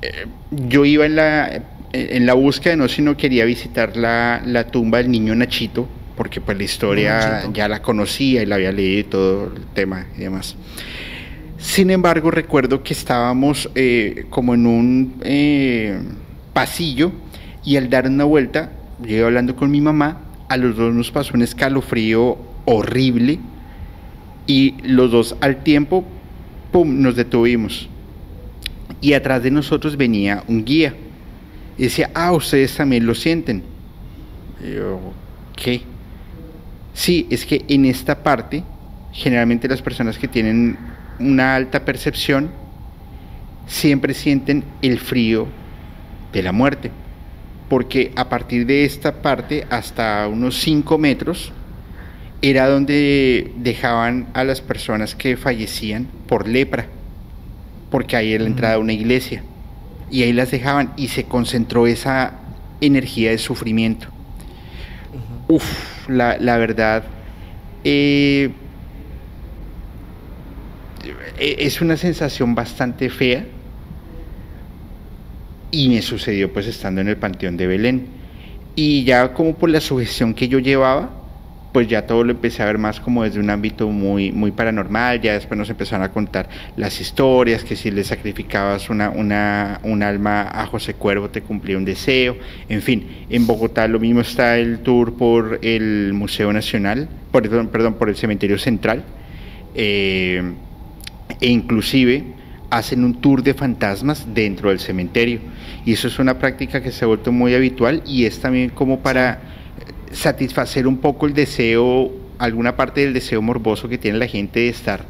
eh, yo iba en la, en la búsqueda, no si no quería visitar la, la tumba del niño Nachito, porque pues la historia ya la conocía y la había leído y todo el tema y demás. Sin embargo, recuerdo que estábamos eh, como en un pasillo y al dar una vuelta, llegué hablando con mi mamá, a los dos nos pasó un escalofrío horrible y los dos al tiempo, ¡pum!, nos detuvimos. Y atrás de nosotros venía un guía. Y decía, ah, ustedes también lo sienten. yo, ¿qué? Sí, es que en esta parte, generalmente las personas que tienen una alta percepción, siempre sienten el frío de la muerte. Porque a partir de esta parte, hasta unos 5 metros, era donde dejaban a las personas que fallecían por lepra, porque ahí era la entrada de una iglesia, y ahí las dejaban y se concentró esa energía de sufrimiento. Uf, la, verdad, eh, e, es una sensación bastante fea y me sucedió pues estando en el Panteón de Belén. Y ya como por la sugestión que yo llevaba, pues ya todo lo empecé a ver más como desde un ámbito muy, muy paranormal, ya después nos empezaron a contar las historias, que si le sacrificabas una, una, un alma a José Cuervo te cumplía un deseo, en fin, en Bogotá lo mismo está el tour por el Museo Nacional, por, perdón, por el Cementerio Central, eh, e inclusive hacen un tour de fantasmas dentro del cementerio, y eso es una práctica que se ha vuelto muy habitual y es también como para satisfacer un poco el deseo, alguna parte del deseo morboso que tiene la gente de estar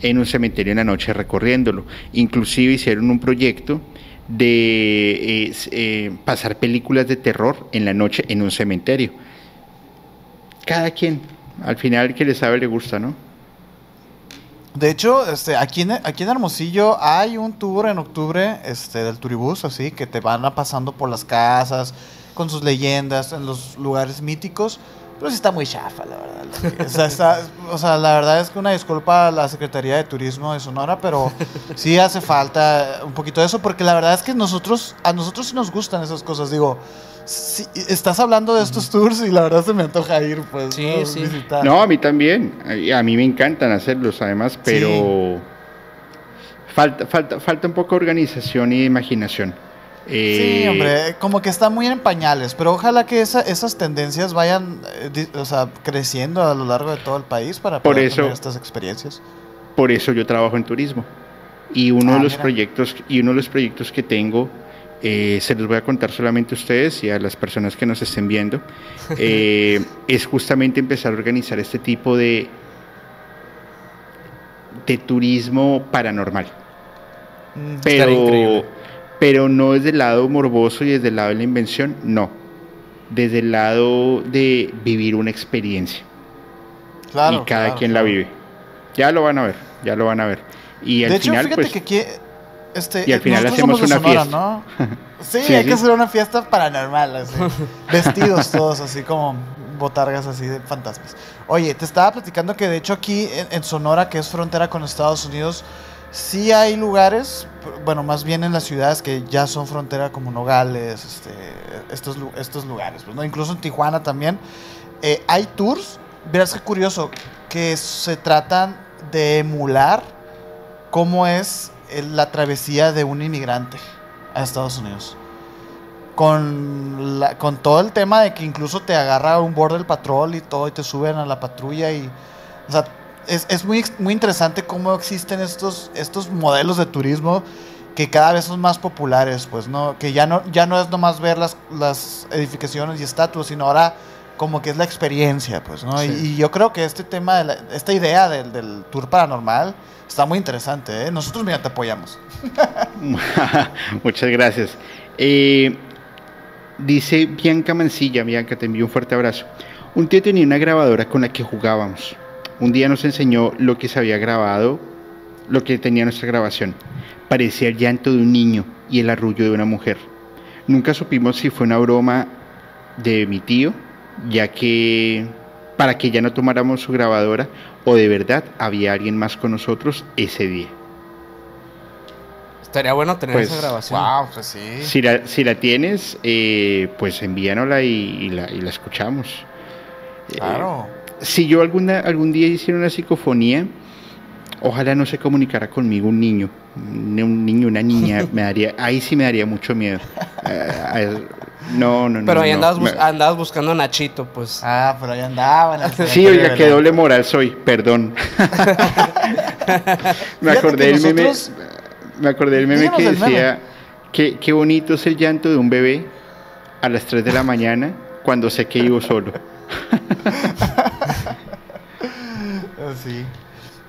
en un cementerio en la noche recorriéndolo. Inclusive hicieron un proyecto de eh, pasar películas de terror en la noche en un cementerio. Cada quien, al final que le sabe le gusta, ¿no? De hecho, este, aquí, en, aquí en Hermosillo hay un tour en octubre este, del Turibús, así, que te van pasando por las casas, con sus leyendas en los lugares míticos. Pero sí está muy chafa, la verdad. O sea, la verdad es que una disculpa a la Secretaría de Turismo de Sonora, pero sí hace falta un poquito de eso, porque la verdad es que nosotros, a nosotros sí nos gustan esas cosas. Digo, estás hablando de estos tours y la verdad se me antoja ir, pues. Sí, ¿no? sí. No, a mí también. A mí me encantan hacerlos, además, pero falta, falta, falta un poco de organización y imaginación sí, eh, hombre, como que está muy en pañales, pero ojalá que esas tendencias vayan eh, creciendo a lo largo de todo el país para poder tener estas experiencias. Por eso yo trabajo en turismo. Y uno de ah, los proyectos y uno de los proyectos que tengo eh, se los voy a contar solamente a ustedes y a las personas que nos estén viendo, es justamente empezar a organizar este tipo de, de turismo paranormal. Mm, pero, pero no desde el lado morboso y desde el lado de la invención, no, desde el lado de vivir una experiencia. Claro, y cada quien la vive. Ya lo van a ver, ya lo van a ver. Y al de hecho, final, fíjate pues, que aquí, este, y al final hacemos una fiesta. ¿no? Sí, hay que hacer una fiesta paranormal, así. vestidos todos así como botargas así de fantasmas. Oye, te estaba platicando que de hecho aquí en Sonora, que es frontera con Estados Unidos, Sí hay lugares, bueno, más bien en las ciudades que ya son frontera como Nogales, este, estos, estos lugares, ¿no? incluso en Tijuana también. Eh, hay tours verás qué curioso, que se tratan de emular cómo es la travesía de un inmigrante a Estados Unidos. Con, con todo el tema de que incluso te agarra un border patrol y todo y te suben a la patrulla y... O sea, es, es muy, muy interesante cómo existen estos, estos modelos de turismo que cada vez son más populares, pues, ¿no? Que ya no, ya no es nomás ver las, las edificaciones y estatuas, sino ahora como que es la experiencia, pues, ¿no? Y, yo creo que este tema, de esta idea del, del, tour paranormal está muy interesante, ¿eh? Nosotros, mira, te apoyamos. Muchas gracias. Eh, dice Bianca Mancilla, Bianca, te envío un fuerte abrazo. Un tío tenía una grabadora con la que jugábamos. Un día nos enseñó lo que se había grabado, lo que tenía nuestra grabación. Parecía el llanto de un niño y el arrullo de una mujer. Nunca supimos si fue una broma de mi tío ya que para que ya no tomáramos su grabadora o de verdad había alguien más con nosotros ese día. Estaría bueno tener pues, esa grabación. pues sí. Si la, si la tienes, eh, pues envíanosla y, la, y, la, escuchamos. Claro. Eh, si yo alguna, algún día hiciera una psicofonía, ojalá no se comunicara conmigo un niño. Un niño, una niña, me daría, ahí sí me daría mucho miedo. Eh, no, no, no. Pero ahí andabas, buscando a Nachito, pues. Ah, pero ahí andaban. Sí, oiga, qué doble moral soy, perdón. me acordé del meme. Me acordé del meme que decía que qué bonito es el llanto de un bebé a las 3 de la mañana cuando sé que vivo solo. sí.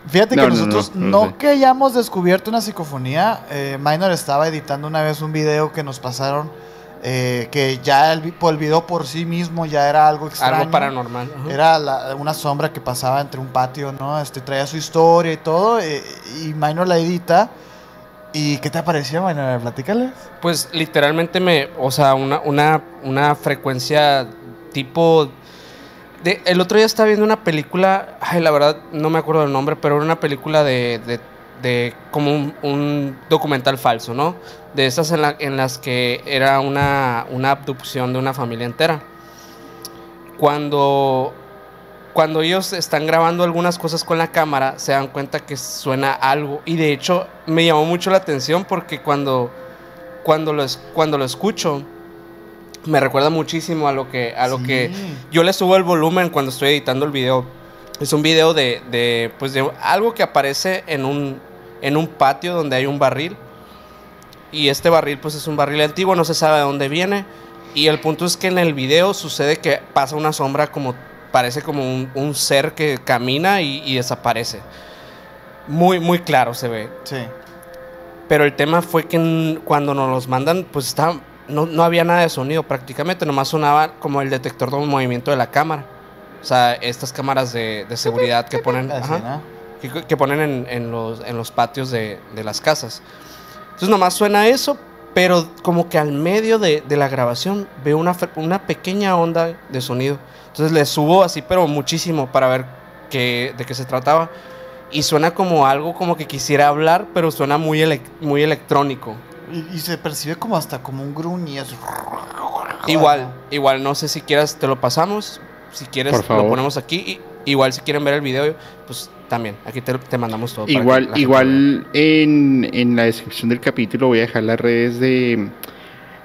Fíjate que nosotros no, que hayamos descubierto una psicofonía, eh, Minor estaba editando una vez un video que nos pasaron eh, que ya el, el, video por sí mismo ya era algo extraño. Algo paranormal. Era una sombra que pasaba entre un patio, ¿no? Este, traía su historia y todo, eh, y Minor la edita. ¿Y qué te pareció, Minor? Platícales. Pues literalmente me, o sea, una, una, una frecuencia tipo... De, el otro día estaba viendo una película, ay, la verdad no me acuerdo del nombre, pero era una película de de como un, documental falso, ¿no? De esas en, en las que era una, una, abducción de una familia entera. Cuando, cuando ellos están grabando algunas cosas con la cámara, se dan cuenta que suena algo. Y de hecho me llamó mucho la atención porque cuando, cuando, lo, cuando lo escucho, me recuerda muchísimo a lo que, a lo que yo le subo el volumen cuando estoy editando el video. Es un video de, de, pues de algo que aparece en un, en un patio donde hay un barril. Y este barril pues es un barril antiguo, no se sabe de dónde viene. Y el punto es que en el video sucede que pasa una sombra como, parece como un, ser que camina y, desaparece. Muy, muy claro se ve. Sí. Pero el tema fue que cuando nos los mandan, pues está, no, no, había nada de sonido prácticamente, nomás sonaba como el detector de movimiento de la cámara. O sea, estas cámaras de, seguridad que ponen que, ponen en, los, en los patios de, las casas. Entonces nomás suena eso, pero como que al medio de, la grabación veo una, una, pequeña onda de sonido. Entonces le subo así, pero muchísimo para ver qué, de qué se trataba. Y suena como algo como que quisiera hablar, pero suena muy, muy electrónico. Y, se percibe como hasta como un gruñido. Igual, igual, no sé si quieras, te lo pasamos. Si quieres, lo ponemos aquí. igual si quieren ver el video, pues también, aquí te, mandamos todo. Igual, igual en, en, la descripción del capítulo voy a dejar las redes de,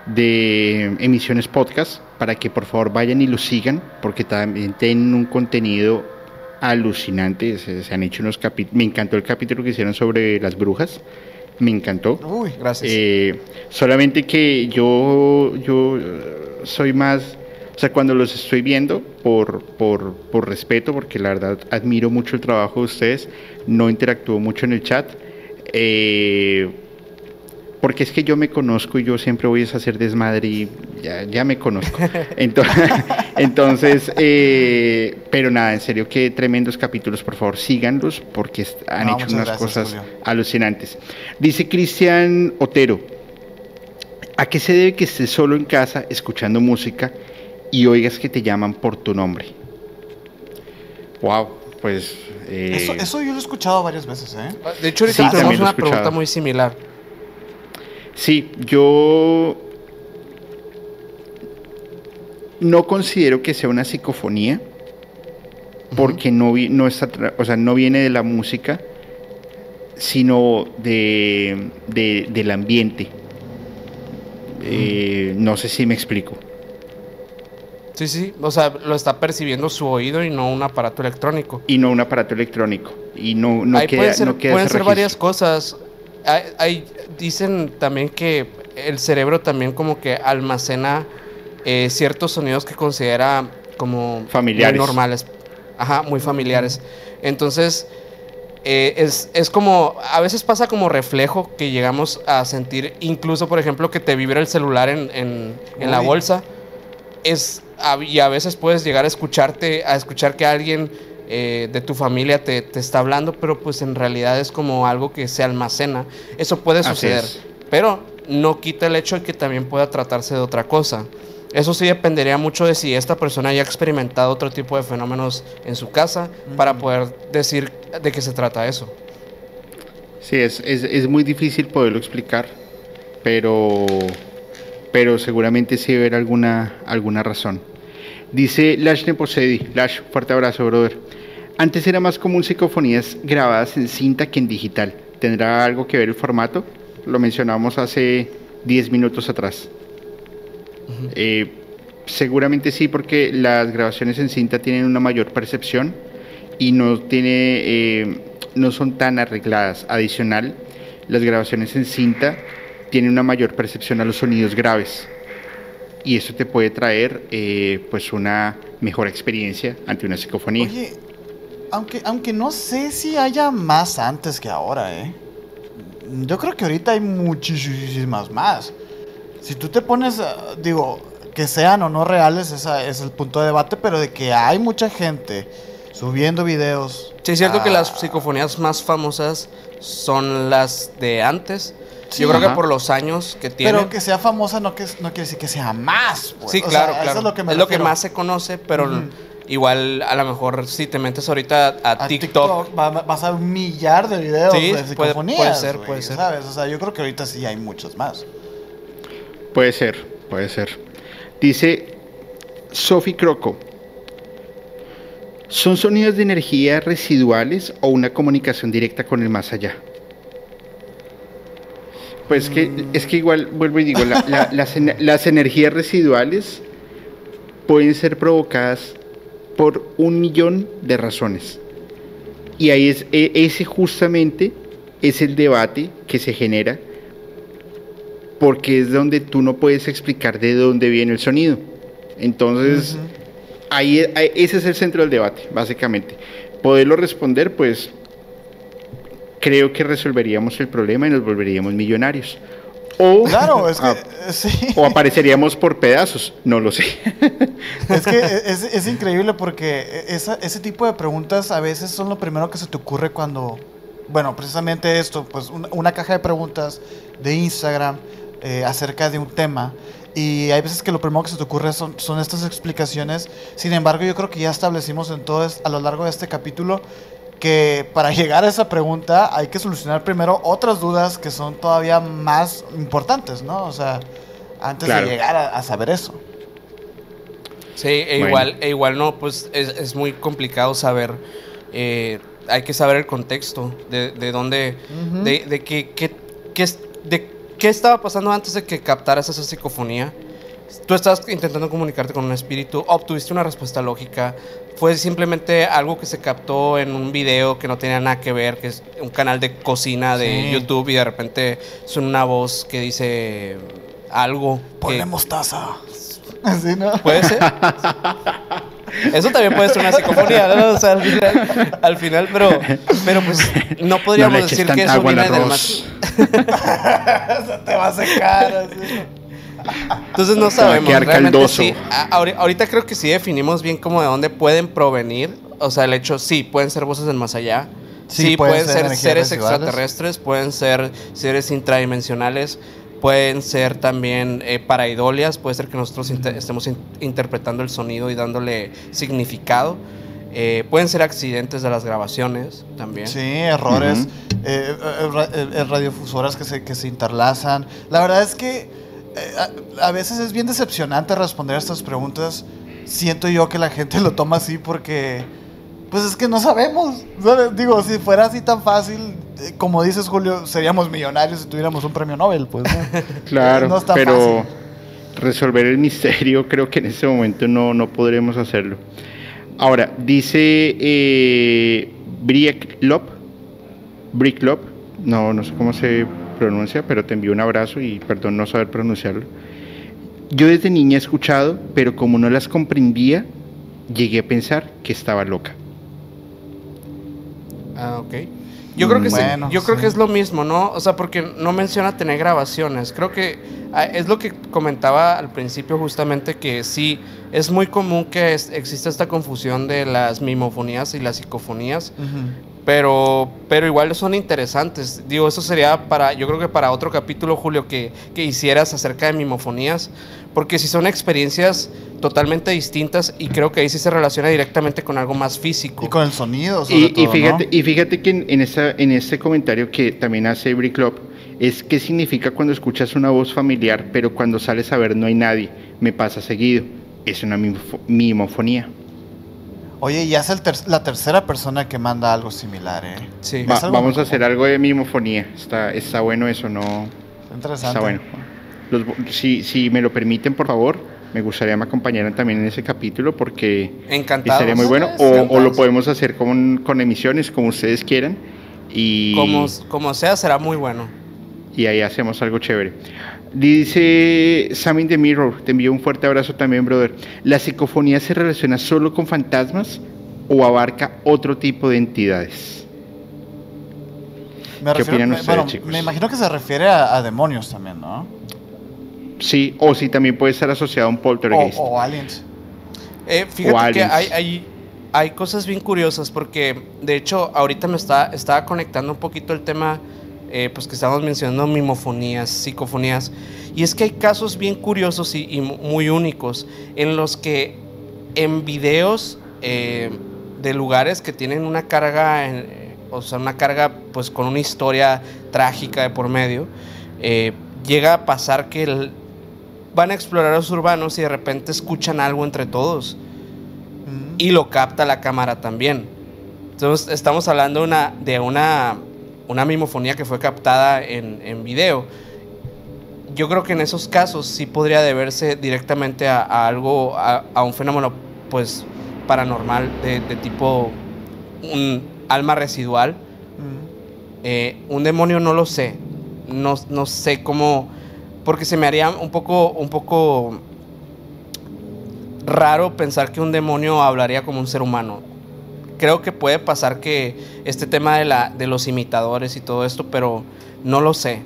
de emisiones podcast para que por favor vayan y lo sigan, porque también tienen un contenido alucinante. Se, han hecho unos capítulos. Me encantó el capítulo que hicieron sobre las brujas. Me encantó. Uy, gracias. Eh, solamente que yo, yo soy más o sea, cuando los estoy viendo, por, por, por, respeto, porque la verdad admiro mucho el trabajo de ustedes, no interactúo mucho en el chat, eh, porque es que yo me conozco y yo siempre voy a hacer desmadre y ya, ya me conozco. Entonces, entonces eh, pero nada, en serio, qué tremendos capítulos, por favor, síganlos, porque han hecho unas cosas alucinantes. Dice Cristian Otero, ¿a qué se debe que estés solo en casa escuchando música? y oigas que te llaman por tu nombre. Wow, pues... Eh, eso, yo lo he escuchado varias veces, ¿eh? De hecho, ahorita tenemos una pregunta muy similar. Sí, yo no considero que sea una psicofonía. porque no, no, está, o sea, no viene de la música, sino de, del ambiente. Eh, no sé si me explico. Sí, sí, o sea, lo está percibiendo su oído y no un aparato electrónico. Y no un aparato electrónico. Y no, no queda, pueden ser, pueden ser varias cosas. Hay, dicen también que el cerebro también como que almacena eh, ciertos sonidos que considera como familiares. Muy normales. Ajá, muy familiares. Entonces, eh, es, es, como, a veces pasa como reflejo que llegamos a sentir, incluso por ejemplo que te vibra el celular en, en, en la bolsa. Es, y a veces puedes llegar a escucharte, a escuchar que alguien eh, de tu familia te, te, está hablando, pero pues en realidad es como algo que se almacena. Eso puede suceder, pero no quita el hecho de que también pueda tratarse de otra cosa. Eso sí dependería mucho de si esta persona haya experimentado otro tipo de fenómenos en su casa para poder decir de qué se trata eso. Sí, es, es, es muy difícil poderlo explicar, pero, pero seguramente sí debe haber alguna, alguna razón. Dice Lash Neposedi, Lash, fuerte abrazo, brother. Antes era más común psicofonías grabadas en cinta que en digital. ¿Tendrá algo que ver el formato? Lo mencionamos hace 10 minutos atrás. Eh, seguramente sí, porque las grabaciones en cinta tienen una mayor percepción y no, tiene, eh, no son tan arregladas. Adicional, las grabaciones en cinta tienen una mayor percepción a los sonidos graves y eso te puede traer eh, pues una mejor experiencia ante una psicofonía. Oye, aunque, aunque no sé si haya más antes que ahora, ¿eh? Yo creo que ahorita hay muchísimas más. Si tú te pones, digo, que sean o no reales, ese es el punto de debate, pero de que hay mucha gente subiendo videos. Sí, es cierto que las psicofonías más famosas son las de antes, yo creo que por los años que tiene. Pero que sea famosa no, que, no quiere decir que sea más. Pues. Sí, claro, claro. es lo que, más se conoce, pero igual a lo mejor si te metes ahorita a, TikTok, vas a un millar de videos de psicofonías. Puede, ser, puede ser. ¿Sabes? O sea, yo creo que ahorita sí hay muchos más. Puede ser, puede ser. Dice Sophie Croco. ¿Son sonidos de energía residuales o una comunicación directa con el más allá? Pues que, es que igual, vuelvo y digo, las, energías residuales pueden ser provocadas por un millón de razones. Y ahí es, e, ese justamente es el debate que se genera, porque es donde tú no puedes explicar de dónde viene el sonido. Entonces, ahí, ese es el centro del debate, básicamente. Poderlo responder, pues creo que resolveríamos el problema y nos volveríamos millonarios. O, claro, es que, o apareceríamos por pedazos, no lo sé. Es que es, increíble porque ese tipo de preguntas a veces son lo primero que se te ocurre cuando, bueno, precisamente esto, pues una, caja de preguntas de Instagram eh, acerca de un tema. Y hay veces que lo primero que se te ocurre son, son estas explicaciones. Sin embargo, yo creo que ya establecimos en todo a lo largo de este capítulo que para llegar a esa pregunta hay que solucionar primero otras dudas que son todavía más importantes, ¿no? O sea, antes de llegar a, saber eso. Sí, e igual, e igual no, pues es, muy complicado saber, eh, hay que saber el contexto de, de dónde, de, de qué, qué, qué, de qué estaba pasando antes de que captaras esa psicofonía. Tú estás intentando comunicarte con un espíritu, obtuviste una respuesta lógica, fue simplemente algo que se captó en un video que no tenía nada que ver, que es un canal de cocina de YouTube y de repente suena una voz que dice algo. Ponle mostaza. Así, ¿no? Puede ser. Eso también puede ser una psicofonía, ¿no? O sea, al final, pero, pero pues no podríamos decir que eso viene del más. te va a secar. Así. Entonces no sabemos. Realmente sí, ahorita creo que sí definimos bien como de dónde pueden provenir. O sea, el hecho, sí, pueden ser voces del más allá. Sí, pueden, ser, seres extraterrestres, pueden ser seres intradimensionales, pueden ser también eh, paraidolias, puede ser que nosotros estemos interpretando el sonido y dándole significado. Eh, pueden ser accidentes de las grabaciones también. Sí, errores, eh, radiofusoras que se, que se interlazan. La verdad es que eh, a, veces es bien decepcionante responder a estas preguntas. Siento yo que la gente lo toma así porque Pues es que no sabemos. Digo, si fuera así tan fácil, eh, como dices Julio, seríamos millonarios si tuviéramos un premio Nobel, pues. claro, pero resolver el misterio creo que en ese momento no, no podremos hacerlo. Ahora, dice eh, Brick Lop, Brick Lop, no, no sé cómo se pronuncia, pero te envío un abrazo y perdón no saber pronunciarlo. Yo desde niña he escuchado, pero como no las comprendía, llegué a pensar que estaba loca. Ah, ok. Yo creo que yo creo que es lo mismo, ¿no? O sea, porque no menciona tener grabaciones. Creo que ah, es lo que comentaba al principio justamente que sí es muy común que exista esta confusión de las mimofonías y las psicofonías, pero, pero igual son interesantes. Digo, eso sería para, yo creo que para otro capítulo, Julio, que, que hicieras acerca de mimofonías, porque si son experiencias totalmente distintas y creo que ahí sí se relaciona directamente con algo más físico. Y con el sonido, sobre y, todo, y fíjate, y fíjate que en, esa, en este comentario que también hace Brick Club, es qué significa cuando escuchas una voz familiar, pero cuando sales a ver no hay nadie, me pasa seguido. Es una mimofonía. Oye, ya es la tercera persona que manda algo similar, ¿eh? Sí. vamos a hacer algo de mimofonía. Está, está bueno eso, ¿no? Interesante. Está bueno. si, si me lo permiten, por favor, me gustaría que me acompañaran también en ese capítulo porque Encantado. estaría muy bueno. O, lo podemos hacer con, con, emisiones, como ustedes quieran. Y, como, como sea, será muy bueno. Y ahí hacemos algo chévere. Dice Sammy the Mirror, te envío un fuerte abrazo también, brother. ¿La psicofonía se relaciona solo con fantasmas o abarca otro tipo de entidades? Me ¿Qué opinan ustedes, chicos? Me imagino que se refiere a, demonios también, ¿no? Sí, o si también puede estar asociado a un poltergeist. O, aliens. Eh, fíjate que hay, hay, hay, cosas bien curiosas porque, de hecho, ahorita me está, estaba conectando un poquito el tema eh, pues que estamos mencionando mimofonías, psicofonías, y es que hay casos bien curiosos y, muy únicos en los que en videos eh, de lugares que tienen una carga, o sea, una carga pues con una historia trágica de por medio, eh, llega a pasar que van a explorar los urbanos y de repente escuchan algo entre todos. Y lo capta la cámara también. Entonces estamos hablando una, de una una mimofonía que fue captada en, en video. Yo creo que en esos casos sí podría deberse directamente a, algo, a, un fenómeno pues paranormal de, tipo un alma residual. Eh, un demonio no lo sé. No, no, sé cómo. Porque se me haría un poco, un poco raro pensar que un demonio hablaría como un ser humano creo que puede pasar que este tema de, la, de los imitadores y todo esto, pero no lo sé.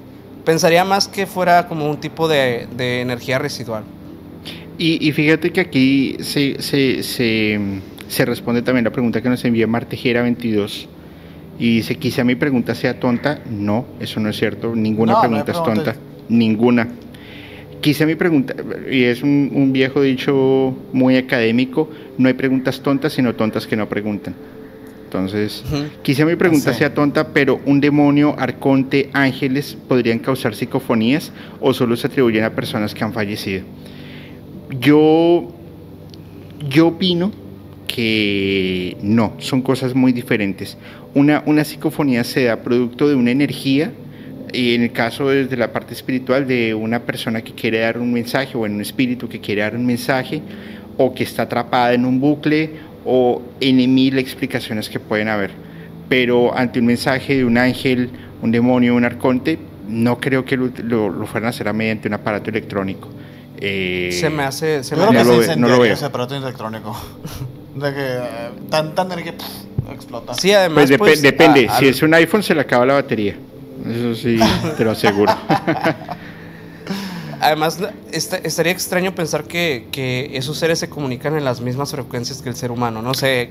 Pensaría más que fuera como un tipo de, energía residual. Y, fíjate que aquí se, se, se, responde también la pregunta que nos envía Martejera22. Y dice, quizá mi pregunta sea tonta. No, eso no es cierto. Ninguna pregunta es tonta. Ninguna. Quizá mi pregunta, y es un, viejo dicho muy académico, no hay preguntas tontas, sino tontas que no preguntan. Entonces, quizá mi pregunta sea tonta, pero un demonio, arconte, ángeles podrían causar psicofonías o solo se atribuyen a personas que han fallecido. Yo, yo opino que no, son cosas muy diferentes. Una, una psicofonía se da producto de una energía y en el caso desde la parte espiritual de una persona que quiere dar un mensaje o en un espíritu que quiere dar un mensaje o que está atrapada en un bucle o en mil explicaciones que pueden haber. Pero ante un mensaje de un ángel, un demonio, un arconte, no creo que lo, lo, fueran a hacer mediante un aparato electrónico. Eh, se me hace... Se me no, lo, no lo veo. ese aparato electrónico. de que eh, tanta energía explota. Sí, además... Pues, pues depende. si es un iPhone se le acaba la batería. Eso sí, te lo aseguro. Además, estaría extraño pensar que, esos seres se comunican en las mismas frecuencias que el ser humano. No sé.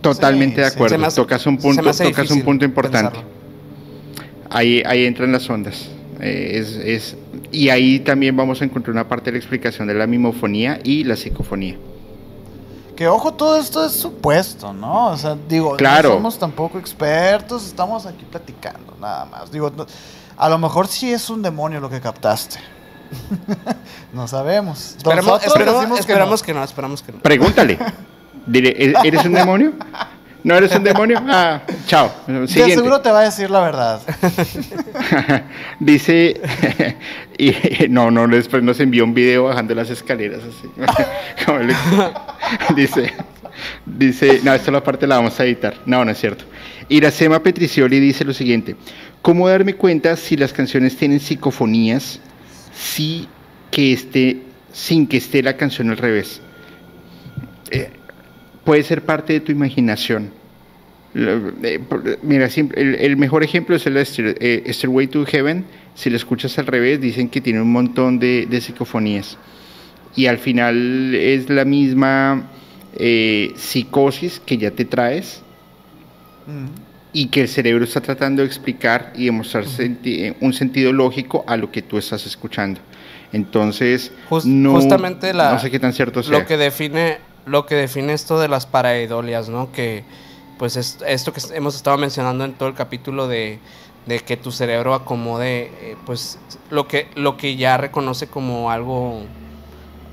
Totalmente de acuerdo. tocas un punto, tocas un punto importante. Ahí, ahí entran las ondas. Eh, es, es, y ahí también vamos a encontrar una parte de la explicación de la mimofonía y la psicofonía. Que ojo, todo esto es supuesto, ¿no? O sea, digo, no somos tampoco expertos, estamos aquí platicando, nada más. Digo, a lo mejor sí es un demonio lo que captaste. no sabemos. Esperemos, que, no. esperamos que no, Pregúntale. ¿eres un demonio? ¿No eres un demonio? Ah, chao. Siguiente. seguro te va a decir la verdad. Dice, y, no, no, después nos envió un video bajando las escaleras así. dice, dice, no, esta la parte la vamos a editar. No, no es cierto. Iracema Petricioli dice lo siguiente, ¿cómo darme cuenta si las canciones tienen psicofonías si que esté, sin que esté la canción al revés? Eh, puede ser parte de tu imaginación. Eh, mira, el, mejor ejemplo es el eh, Stairway to Heaven. Si lo escuchas al revés, dicen que tiene un montón de, psicofonías. Y al final es la misma eh, psicosis que ya te traes y que el cerebro está tratando de explicar y demostrar un sentido lógico a lo que tú estás escuchando. Entonces, no, justamente no sé qué tan cierto sea. Lo que define lo que define esto de las paraidolias, ¿no? Que pues es, esto que hemos estado mencionando en todo el capítulo de, que tu cerebro acomode eh, pues lo que, lo que ya reconoce como algo,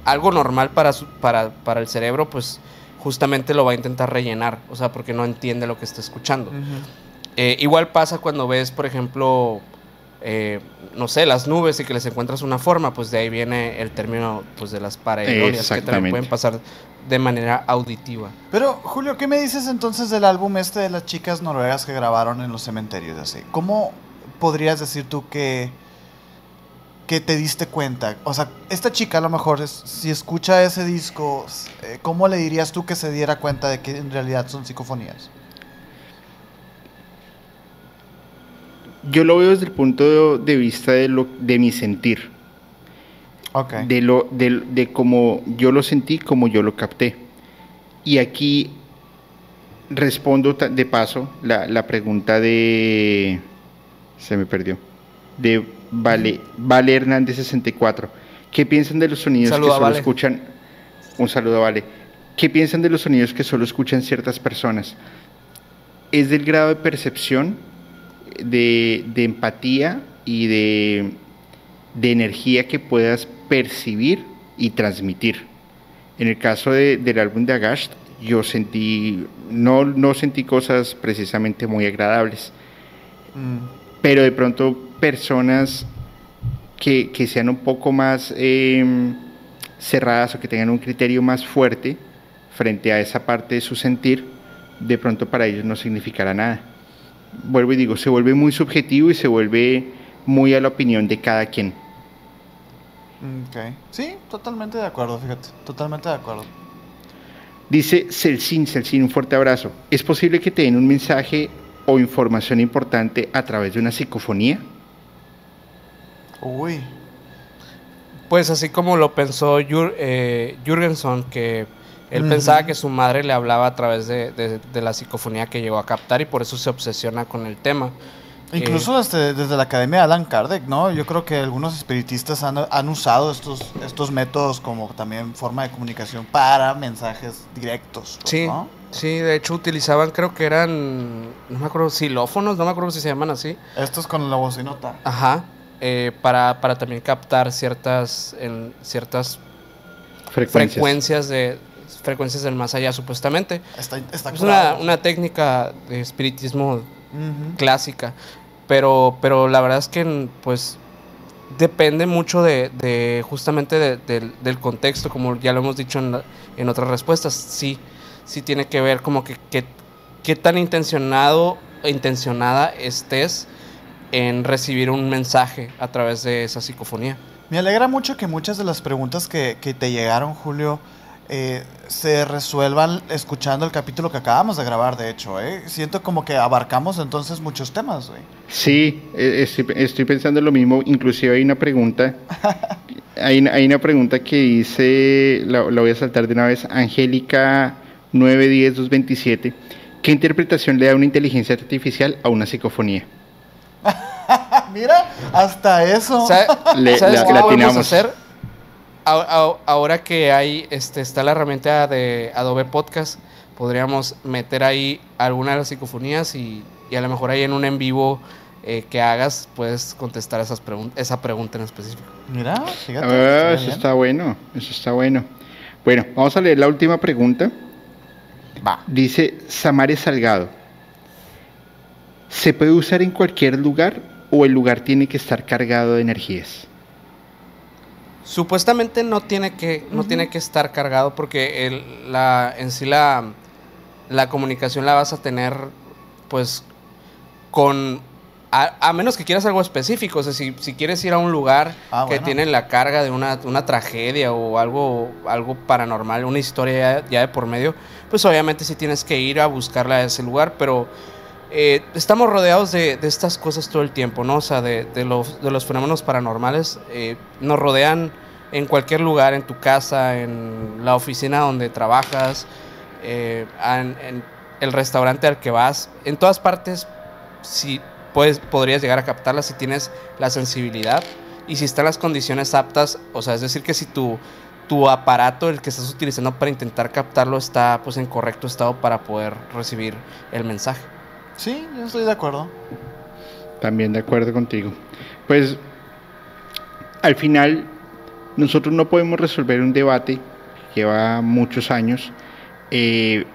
algo normal para, para, para, el cerebro, pues justamente lo va a intentar rellenar, o sea, porque no entiende lo que está escuchando. Eh, igual pasa cuando ves, por ejemplo, eh, no sé, las nubes y que les encuentras una forma, pues de ahí viene el término pues de las paraidolias que también pueden pasar de manera auditiva. Pero, Julio, ¿qué me dices entonces del álbum este de las chicas noruegas que grabaron en los cementerios? Así? ¿Cómo podrías decir tú que, que te diste cuenta? O sea, esta chica a lo mejor, si escucha ese disco, eh, ¿cómo le dirías tú que se diera cuenta de que en realidad son psicofonías? Yo lo veo desde el punto de vista de, lo, de mi sentir de, lo, de, de cómo yo lo sentí, como yo lo capté. Y aquí respondo de paso la, la pregunta de... Se me perdió. De Vale, vale Hernández 64. ¿Qué piensan de los sonidos que solo escuchan? Un saludo, Vale. ¿Qué piensan de los sonidos que solo escuchan ciertas personas? ¿Es del grado de percepción, de, de empatía y de, de energía que puedas percibir y transmitir. En el caso del álbum de Agasht, yo sentí, no, no sentí cosas precisamente muy agradables, mm. pero de pronto personas que, sean un poco más em, cerradas o que tengan un criterio más fuerte frente a esa parte de su sentir, de pronto para ellos no significará nada. Vuelvo y digo, se vuelve muy subjetivo y se vuelve muy a la opinión de cada quien. Ok. Sí, totalmente de acuerdo, fíjate. Totalmente de acuerdo. Dice Celsin, Celsin, un fuerte abrazo. ¿Es posible que te den un mensaje o información importante a través de una psicofonía? Uy. Pues así como lo pensó Jür, eh, Jürgenson, que él pensaba que su madre le hablaba a través de, la psicofonía que llegó a captar y por eso se obsesiona con el tema. Incluso desde, desde, la Academia de Alan Kardec, ¿no? Yo creo que algunos espiritistas han, han, usado estos, estos métodos como también forma de comunicación para mensajes directos. Pues, sí, sí, de hecho utilizaban, creo que eran, no me acuerdo, xilófonos, no me acuerdo si se llaman así. Estos con la bocinota. Ajá, eh, para, para también captar ciertas, en, ciertas frecuencias. de frecuencias del más allá, supuestamente. Está, está es una, una técnica de espiritismo clásica. Pero, pero la verdad es que pues depende mucho de, justamente del contexto, como ya lo hemos dicho en, en, otras respuestas. Sí, sí tiene que ver como que qué tan intencionado e intencionada estés en recibir un mensaje a través de esa psicofonía. Me alegra mucho que muchas de las preguntas que, que te llegaron, Julio, eh, se resuelvan escuchando el capítulo que acabamos de grabar, de hecho. ¿eh? Siento como que abarcamos entonces muchos temas, güey. Sí, eh, estoy, pensando lo mismo. Inclusive hay una pregunta. hay, hay, una pregunta que dice, la, voy a saltar de una vez, Angélica 910-227. ¿Qué interpretación le da una inteligencia artificial a una psicofonía? Mira, hasta eso. ¿Sabes qué podemos hacer? Ahora que hay, este, está la herramienta de Adobe Podcast, podríamos meter ahí alguna de las psicofonías y, a lo mejor ahí en un en vivo eh, que hagas puedes contestar esas esa pregunta en específico. Mira, fíjate. Ah, eso está bueno, eso está bueno. Bueno, vamos a leer la última pregunta. Va. Dice Samares Salgado. ¿Se puede usar en cualquier lugar o el lugar tiene que estar cargado de energías? Supuestamente no tiene que, no tiene que estar cargado porque el, la, en sí la, la comunicación la vas a tener pues con a, menos que quieras algo específico, o sea, si, quieres ir a un lugar ah, que tiene la carga de una, tragedia o algo, algo paranormal, una historia ya, de por medio, pues obviamente sí tienes que ir a buscarla a ese lugar, pero eh, estamos rodeados de, estas cosas todo el tiempo, ¿no? O sea, de, los, de los, fenómenos paranormales, eh, nos rodean en cualquier lugar, en tu casa, en la oficina donde trabajas, eh, en el restaurante al que vas, en todas partes, si podrías llegar a captarla si tienes la sensibilidad y si están las condiciones aptas, o sea, es decir, que si tu, tu aparato, el que estás utilizando para intentar captarlo, está pues en correcto estado para poder recibir el mensaje. Sí, yo estoy de acuerdo. También de acuerdo contigo. Pues al final nosotros no podemos resolver un debate que lleva muchos años. Eh,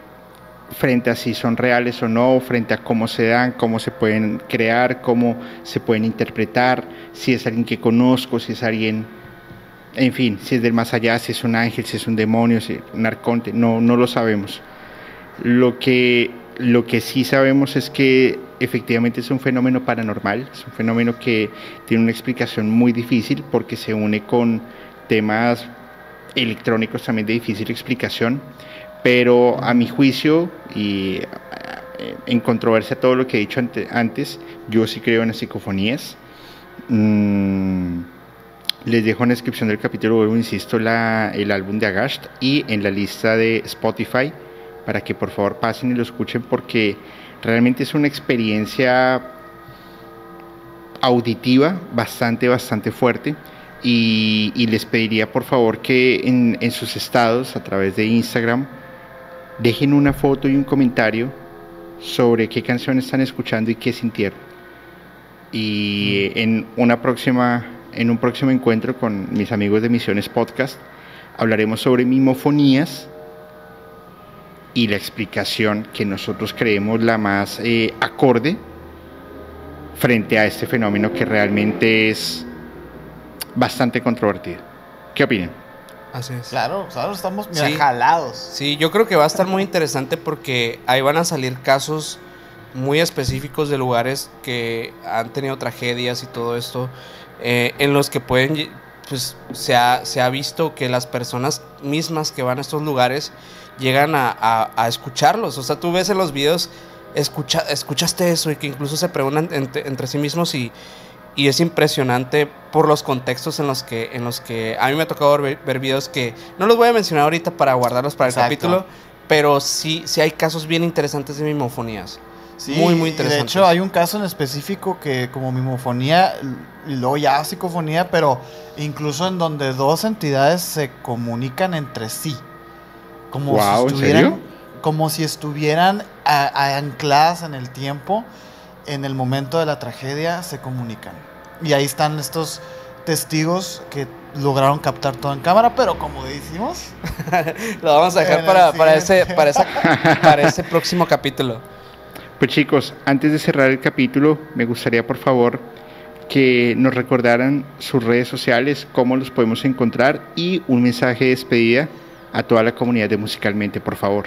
frente a si son reales o no, frente a cómo se dan, cómo se pueden crear, cómo se pueden interpretar, si es alguien que conozco, si es alguien, en fin, si es del más allá, si es un ángel, si es un demonio, si es un arconte, no, no lo sabemos. Lo que, lo que sí sabemos es que efectivamente es un fenómeno paranormal, es un fenómeno que tiene una explicación muy difícil porque se une con temas electrónicos también de difícil explicación pero a mi juicio y eh, en controversia a todo lo que he dicho antes, yo sí creo en las psicofonías. Mm, les dejo en la descripción del capítulo, insisto, la, el álbum de Agasht y en la lista de Spotify para que por favor pasen y lo escuchen porque realmente es una experiencia auditiva bastante, bastante fuerte. Y, les pediría por favor que en, en sus estados a través de Instagram Dejen una foto y un comentario sobre qué canción están escuchando y qué sintieron. Y en una próxima en un próximo encuentro con mis amigos de Misiones Podcast hablaremos sobre mimofonías y la explicación que nosotros creemos la más eh, acorde frente a este fenómeno que realmente es bastante controvertido. ¿Qué opinan? Así es. Claro, claro, estamos jalados. Sí, yo creo que va a estar muy interesante porque ahí van a salir casos muy específicos de lugares que han tenido tragedias y todo esto, eh, en los que pueden, pues se ha, se ha visto que las personas mismas que van a estos lugares llegan a, escucharlos. O sea, tú ves en los videos, escucha, escuchaste eso y que incluso se preguntan entre, entre sí mismos y y es impresionante por los contextos en los que en los que a mí me ha tocado ver, videos que no los voy a mencionar ahorita para guardarlos para el capítulo, pero sí sí hay casos bien interesantes de mimofonías. Sí, muy muy interesantes. De hecho, hay un caso en específico que como mimofonía y luego ya psicofonía, pero incluso en donde dos entidades se comunican entre sí. Como si estuvieran como si estuvieran ancladas en el tiempo en el momento de la tragedia se comunican. Y ahí están estos testigos que lograron captar todo en cámara, pero como decimos... Lo vamos a dejar para, para, ese, para, para ese próximo capítulo. Pues chicos, antes de cerrar el capítulo, me gustaría por favor que nos recordaran sus redes sociales, cómo los podemos encontrar y un mensaje de despedida a toda la comunidad de Musicalmente, por favor.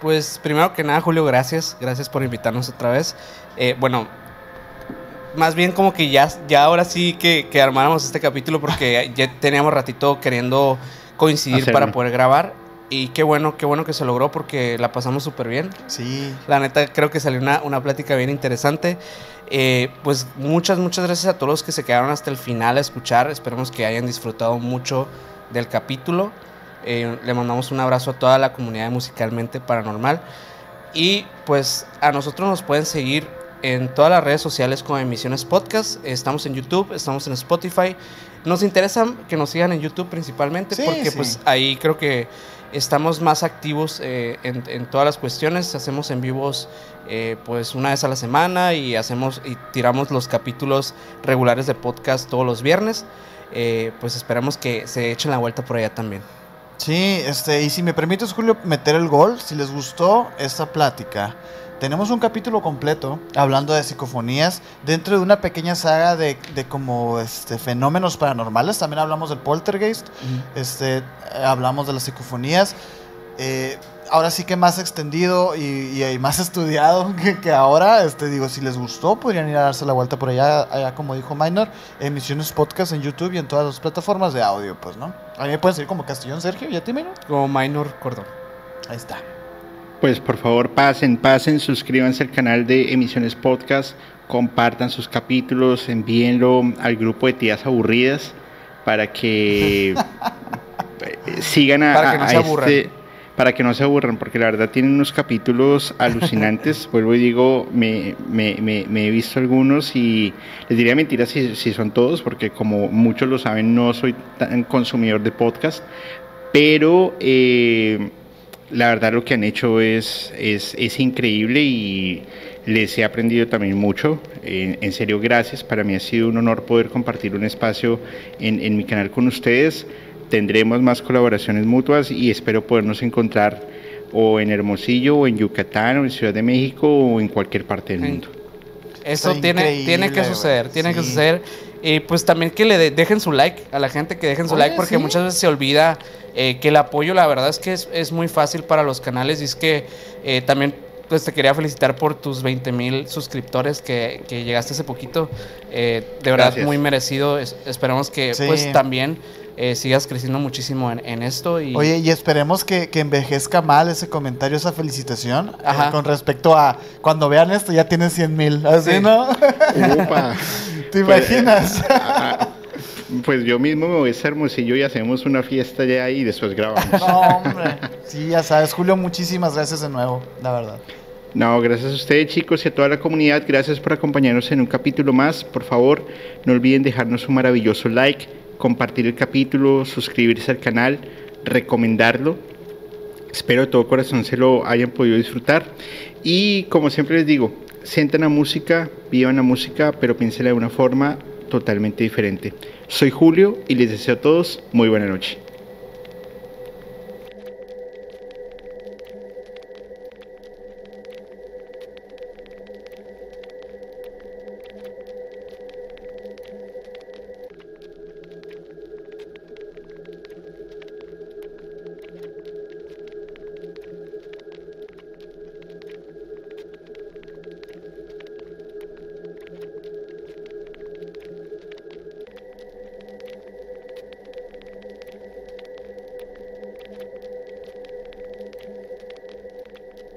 Pues primero que nada, Julio, gracias. Gracias por invitarnos otra vez. Eh, bueno, más bien como que ya, ya ahora sí que, que armáramos este capítulo porque ya teníamos ratito queriendo coincidir para poder grabar. Y qué bueno, qué bueno que se logró porque la pasamos súper bien. Sí. La neta, creo que salió una, una plática bien interesante. Eh, pues muchas, muchas gracias a todos los que se quedaron hasta el final a escuchar. Esperemos que hayan disfrutado mucho del capítulo. Eh, le mandamos un abrazo a toda la comunidad Musicalmente Paranormal. Y pues a nosotros nos pueden seguir en todas las redes sociales como Emisiones Podcast. Estamos en YouTube, estamos en Spotify. Nos interesa que nos sigan en YouTube principalmente porque pues ahí creo que estamos más activos eh, en, todas las cuestiones. Hacemos en vivos eh, pues una vez a la semana y hacemos y tiramos los capítulos regulares de podcast todos los viernes. pues esperamos que se echen la vuelta por allá también. Sí, este, y si me permites, Julio, meter el gol, si les gustó esta plática. Tenemos un capítulo completo hablando de psicofonías dentro de una pequeña saga de, de como este, fenómenos paranormales. También hablamos del poltergeist, este, hablamos de las psicofonías. Eh, ahora sí que más extendido y, y más estudiado que, ahora. Este, digo, si les gustó, podrían ir a darse la vuelta por allá, allá como dijo Minor, emisiones podcast en YouTube y en todas las plataformas de audio, pues, ¿no? A mí me pueden seguir como Castellón Sergio, ¿y a ti, Minor? Como Minor Cordón. Ahí está. Pues por favor pasen, pasen, suscríbanse al canal de Emisiones Podcast, compartan sus capítulos, envíenlo al grupo de tías aburridas para que sigan a, para que no se este para que no se aburran, porque la verdad tienen unos capítulos alucinantes. Vuelvo y digo, me, me, me, he visto algunos y les diría mentiras si, si, son todos, porque como muchos lo saben, no soy tan consumidor de podcast, pero eh, la verdad lo que han hecho es, es, es, increíble y les he aprendido también mucho. En, serio, gracias. Para mí ha sido un honor poder compartir un espacio en, en mi canal con ustedes tendremos más colaboraciones mutuas y espero podernos encontrar o en Hermosillo o en Yucatán o en Ciudad de México o en cualquier parte del mundo. Eso tiene, tiene que suceder, tiene que suceder. Y pues también que le dejen su like a la gente, que dejen su like porque muchas veces se olvida eh, que el apoyo, la verdad es que es, muy fácil para los canales y es que eh, también pues te quería felicitar por tus 20 mil suscriptores que, llegaste hace poquito. Eh, de verdad, muy merecido. esperamos que pues también eh, sigas creciendo muchísimo en, esto. Y... Oye, y esperemos que, envejezca mal ese comentario, esa felicitación eh, con respecto a cuando vean esto ya tienen 100 mil, ¿así no? ¿Te pues, imaginas? Pues, yo mismo me voy a ser hermosillo y hacemos una fiesta ya y después grabamos. No, hombre. Sí, ya sabes, Julio, muchísimas gracias de nuevo, la verdad. No, gracias a ustedes chicos y a toda la comunidad. Gracias por acompañarnos en un capítulo más. Por favor, no olviden dejarnos un maravilloso like compartir el capítulo, suscribirse al canal, recomendarlo. Espero de todo corazón se lo hayan podido disfrutar. Y como siempre les digo, sientan la música, vivan la música, pero piénsenla de una forma totalmente diferente. Soy Julio y les deseo a todos muy buena noche.